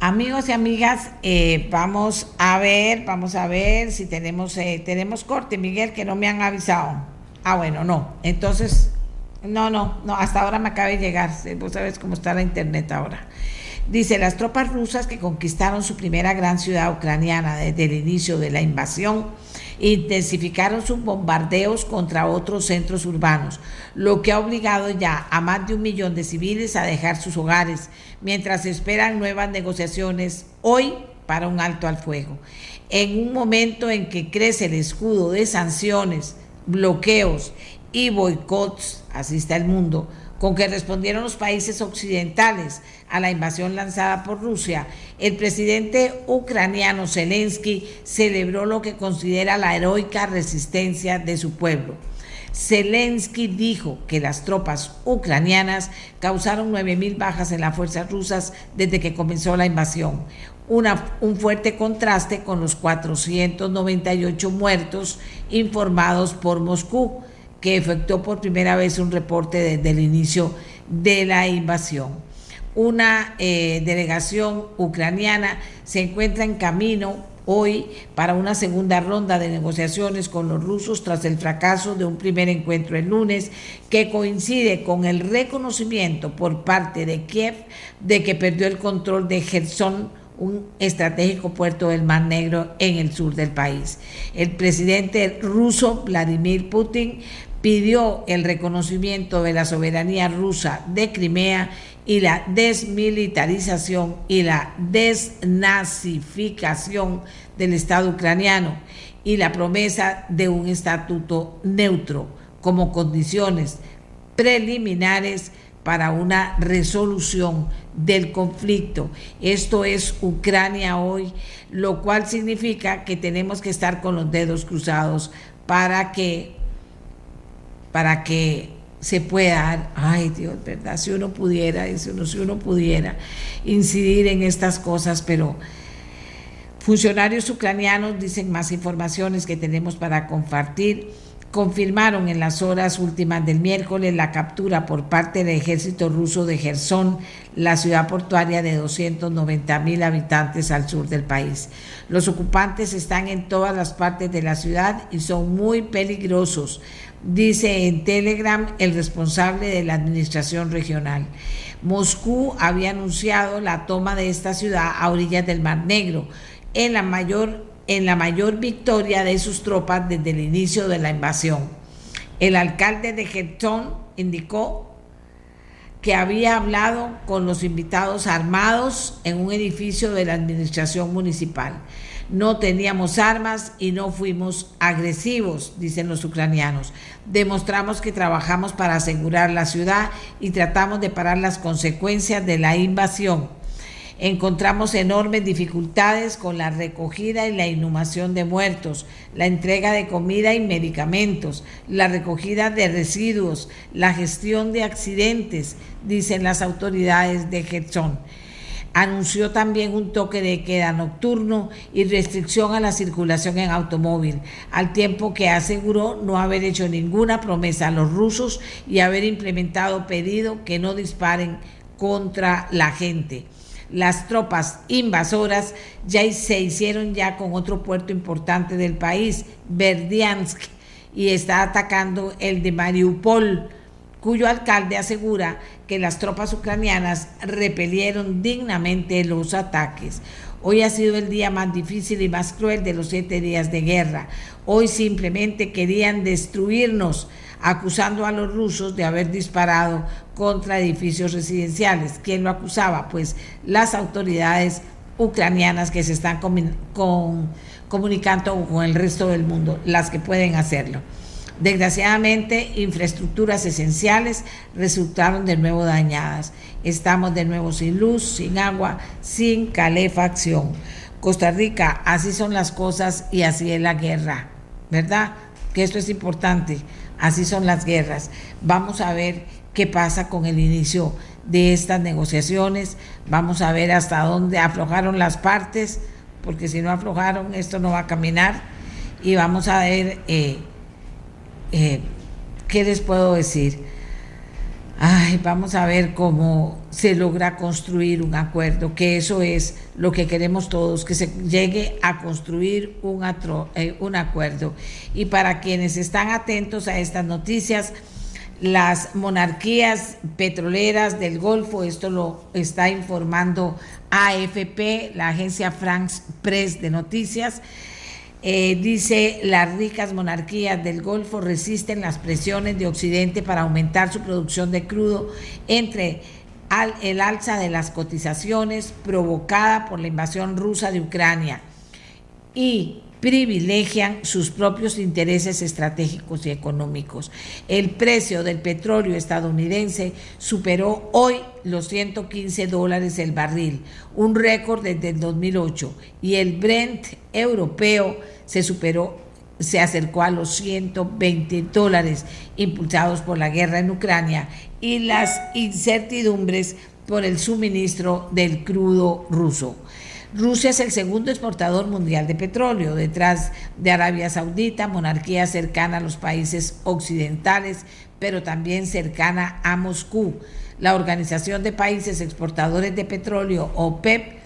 Amigos y amigas, eh, vamos a ver, vamos a ver si tenemos, eh, tenemos corte, Miguel, que no me han avisado. Ah, bueno, no. Entonces, no, no, no, hasta ahora me acaba de llegar. Vos sabes cómo está la internet ahora. Dice, las tropas rusas que conquistaron su primera gran ciudad ucraniana desde el inicio de la invasión intensificaron sus bombardeos contra otros centros urbanos, lo que ha obligado ya a más de un millón de civiles a dejar sus hogares, mientras esperan nuevas negociaciones hoy para un alto al fuego. En un momento en que crece el escudo de sanciones, bloqueos y boicots, así está el mundo, con que respondieron los países occidentales a la invasión lanzada por Rusia, el presidente ucraniano Zelensky celebró lo que considera la heroica resistencia de su pueblo. Zelensky dijo que las tropas ucranianas causaron 9.000 bajas en las fuerzas rusas desde que comenzó la invasión. un fuerte contraste con los 498 muertos informados por Moscú, que efectuó por primera vez un reporte desde el inicio de la invasión. Una eh, delegación ucraniana se encuentra en camino hoy para una segunda ronda de negociaciones con los rusos tras el fracaso de un primer encuentro el lunes que coincide con el reconocimiento por parte de Kiev de que perdió el control de Gerson un estratégico puerto del Mar Negro en el sur del país. El presidente ruso Vladimir Putin pidió el reconocimiento de la soberanía rusa de Crimea y la desmilitarización y la desnazificación del Estado ucraniano y la promesa de un estatuto neutro como condiciones preliminares para una resolución del conflicto. Esto es Ucrania hoy, lo cual significa que tenemos que estar con los dedos cruzados para que para que se pueda, ay Dios, ¿verdad? Si uno pudiera, si uno, si uno pudiera incidir en estas cosas, pero funcionarios ucranianos dicen más informaciones que tenemos para compartir. Confirmaron en las horas últimas del miércoles la captura por parte del ejército ruso de Gerson, la ciudad portuaria de 290 mil habitantes al sur del país. Los ocupantes están en todas las partes de la ciudad y son muy peligrosos dice en Telegram el responsable de la administración regional. Moscú había anunciado la toma de esta ciudad a orillas del Mar Negro, en la mayor, en la mayor victoria de sus tropas desde el inicio de la invasión. El alcalde de Gertón indicó que había hablado con los invitados armados en un edificio de la administración municipal no teníamos armas y no fuimos agresivos, dicen los ucranianos. Demostramos que trabajamos para asegurar la ciudad y tratamos de parar las consecuencias de la invasión. Encontramos enormes dificultades con la recogida y la inhumación de muertos, la entrega de comida y medicamentos, la recogida de residuos, la gestión de accidentes, dicen las autoridades de Gerson anunció también un toque de queda nocturno y restricción a la circulación en automóvil, al tiempo que aseguró no haber hecho ninguna promesa a los rusos y haber implementado pedido que no disparen contra la gente. Las tropas invasoras ya se hicieron ya con otro puerto importante del país, Verdiansk, y está atacando el de Mariupol cuyo alcalde asegura que las tropas ucranianas repelieron dignamente los ataques. Hoy ha sido el día más difícil y más cruel de los siete días de guerra. Hoy simplemente querían destruirnos, acusando a los rusos de haber disparado contra edificios residenciales. ¿Quién lo acusaba? Pues las autoridades ucranianas que se están comunicando con el resto del mundo, las que pueden hacerlo. Desgraciadamente, infraestructuras esenciales resultaron de nuevo dañadas. Estamos de nuevo sin luz, sin agua, sin calefacción. Costa Rica, así son las cosas y así es la guerra, ¿verdad? Que esto es importante, así son las guerras. Vamos a ver qué pasa con el inicio de estas negociaciones, vamos a ver hasta dónde aflojaron las partes, porque si no aflojaron esto no va a caminar, y vamos a ver... Eh, eh, ¿qué les puedo decir? Ay, vamos a ver cómo se logra construir un acuerdo, que eso es lo que queremos todos, que se llegue a construir un, eh, un acuerdo. Y para quienes están atentos a estas noticias, las monarquías petroleras del Golfo, esto lo está informando AFP, la agencia France Press de noticias, eh, dice, las ricas monarquías del Golfo resisten las presiones de Occidente para aumentar su producción de crudo entre el alza de las cotizaciones provocada por la invasión rusa de Ucrania. Y privilegian sus propios intereses estratégicos y económicos. El precio del petróleo estadounidense superó hoy los 115 dólares el barril, un récord desde el 2008, y el Brent europeo se superó se acercó a los 120 dólares impulsados por la guerra en Ucrania y las incertidumbres por el suministro del crudo ruso. Rusia es el segundo exportador mundial de petróleo, detrás de Arabia Saudita, monarquía cercana a los países occidentales, pero también cercana a Moscú. La Organización de Países Exportadores de Petróleo, OPEP,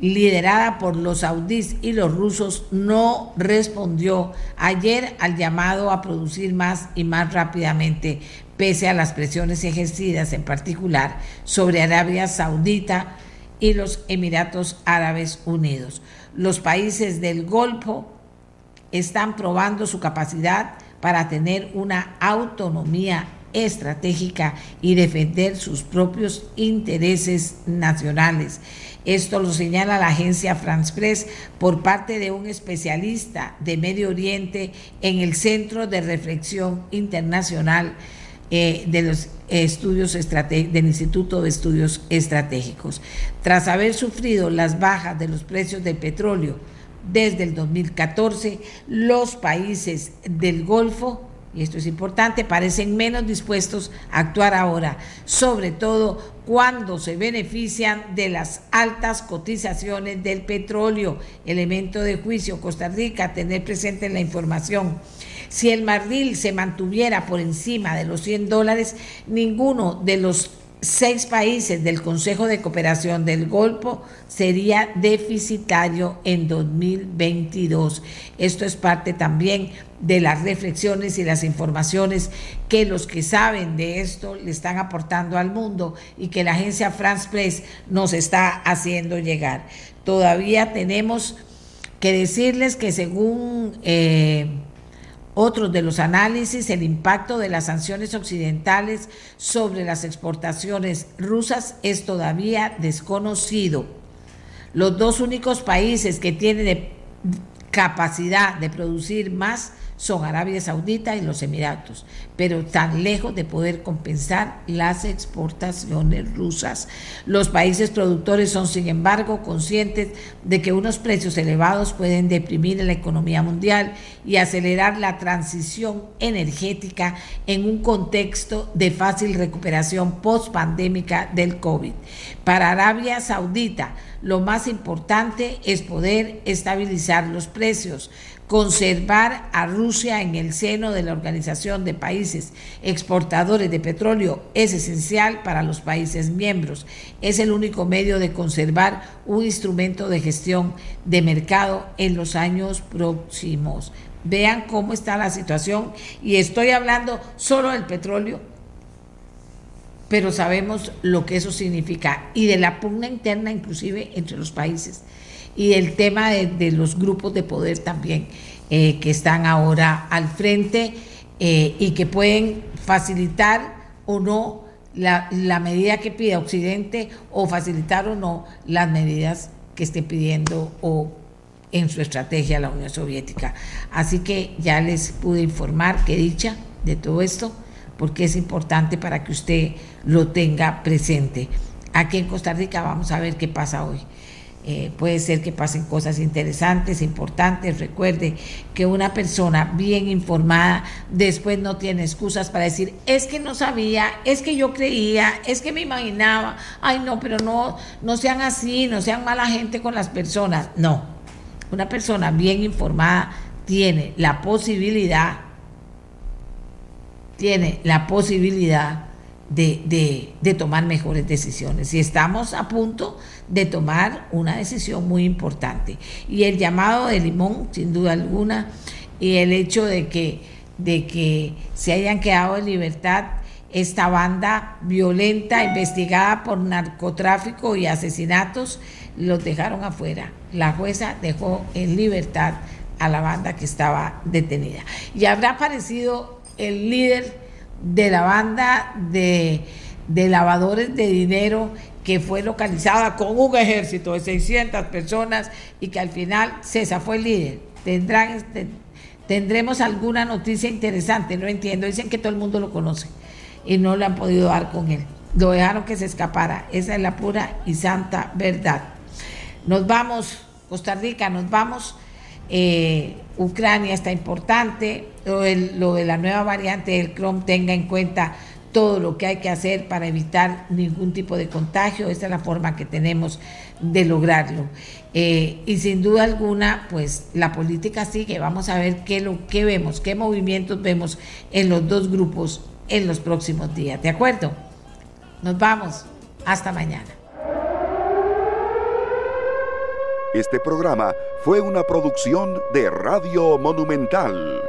liderada por los saudíes y los rusos, no respondió ayer al llamado a producir más y más rápidamente, pese a las presiones ejercidas en particular sobre Arabia Saudita y los Emiratos Árabes Unidos. Los países del Golfo están probando su capacidad para tener una autonomía estratégica y defender sus propios intereses nacionales. Esto lo señala la agencia France Press por parte de un especialista de Medio Oriente en el Centro de Reflexión Internacional eh, de los estudios del Instituto de Estudios Estratégicos. Tras haber sufrido las bajas de los precios del petróleo desde el 2014, los países del Golfo y esto es importante, parecen menos dispuestos a actuar ahora, sobre todo cuando se benefician de las altas cotizaciones del petróleo, elemento de juicio Costa Rica, tener presente la información. Si el marril se mantuviera por encima de los 100 dólares, ninguno de los seis países del Consejo de Cooperación del Golfo sería deficitario en 2022. Esto es parte también de las reflexiones y las informaciones que los que saben de esto le están aportando al mundo y que la agencia France Press nos está haciendo llegar. Todavía tenemos que decirles que según... Eh, otros de los análisis, el impacto de las sanciones occidentales sobre las exportaciones rusas es todavía desconocido. Los dos únicos países que tienen capacidad de producir más son Arabia Saudita y los Emiratos, pero tan lejos de poder compensar las exportaciones rusas. Los países productores son, sin embargo, conscientes de que unos precios elevados pueden deprimir la economía mundial y acelerar la transición energética en un contexto de fácil recuperación post-pandémica del COVID. Para Arabia Saudita, lo más importante es poder estabilizar los precios conservar a Rusia en el seno de la Organización de Países Exportadores de Petróleo es esencial para los países miembros. Es el único medio de conservar un instrumento de gestión de mercado en los años próximos. Vean cómo está la situación y estoy hablando solo del petróleo, pero sabemos lo que eso significa y de la pugna interna inclusive entre los países y el tema de, los grupos de poder también eh, que están ahora al frente eh, y que pueden facilitar o no la, la, medida que pida Occidente o facilitar o no las medidas que esté pidiendo o en su estrategia la Unión Soviética. Así que ya les pude informar que dicha de todo esto, porque es importante para que usted lo tenga presente. Aquí en Costa Rica vamos a ver qué pasa hoy. Eh, puede ser que pasen cosas interesantes, importantes. Recuerde que una persona bien informada después no tiene excusas para decir, es que no sabía, es que yo creía, es que me imaginaba, ay no, pero no, no sean así, no sean mala gente con las personas. No, una persona bien informada tiene la posibilidad, tiene la posibilidad de, de, tomar mejores decisiones. Y estamos a punto de tomar una decisión muy importante. Y el llamado de Limón, sin duda alguna, y el hecho de que, de que se hayan quedado en libertad esta banda violenta investigada por narcotráfico y asesinatos, los dejaron afuera. La jueza dejó en libertad a la banda que estaba detenida. Y habrá aparecido el líder de la banda de, lavadores de dinero que fue localizada con un ejército de 600 personas y que al final César fue el líder. Tendrán, este, tendremos alguna noticia interesante, no entiendo. Dicen que todo el mundo lo conoce y no le han podido dar con él. Lo dejaron que se escapara. Esa es la pura y santa verdad. Nos vamos, Costa Rica, nos vamos. Eh, Ucrania está importante, lo, lo de la nueva variante del Chrome tenga en cuenta todo lo que hay que hacer para evitar ningún tipo de contagio. Esa es la forma que tenemos de lograrlo. Eh, y sin duda alguna, pues la política sigue. Vamos a ver qué, lo, qué vemos, qué movimientos vemos en los dos grupos en los próximos días. ¿De acuerdo? Nos vamos. Hasta mañana. Este programa fue una producción de Radio Monumental.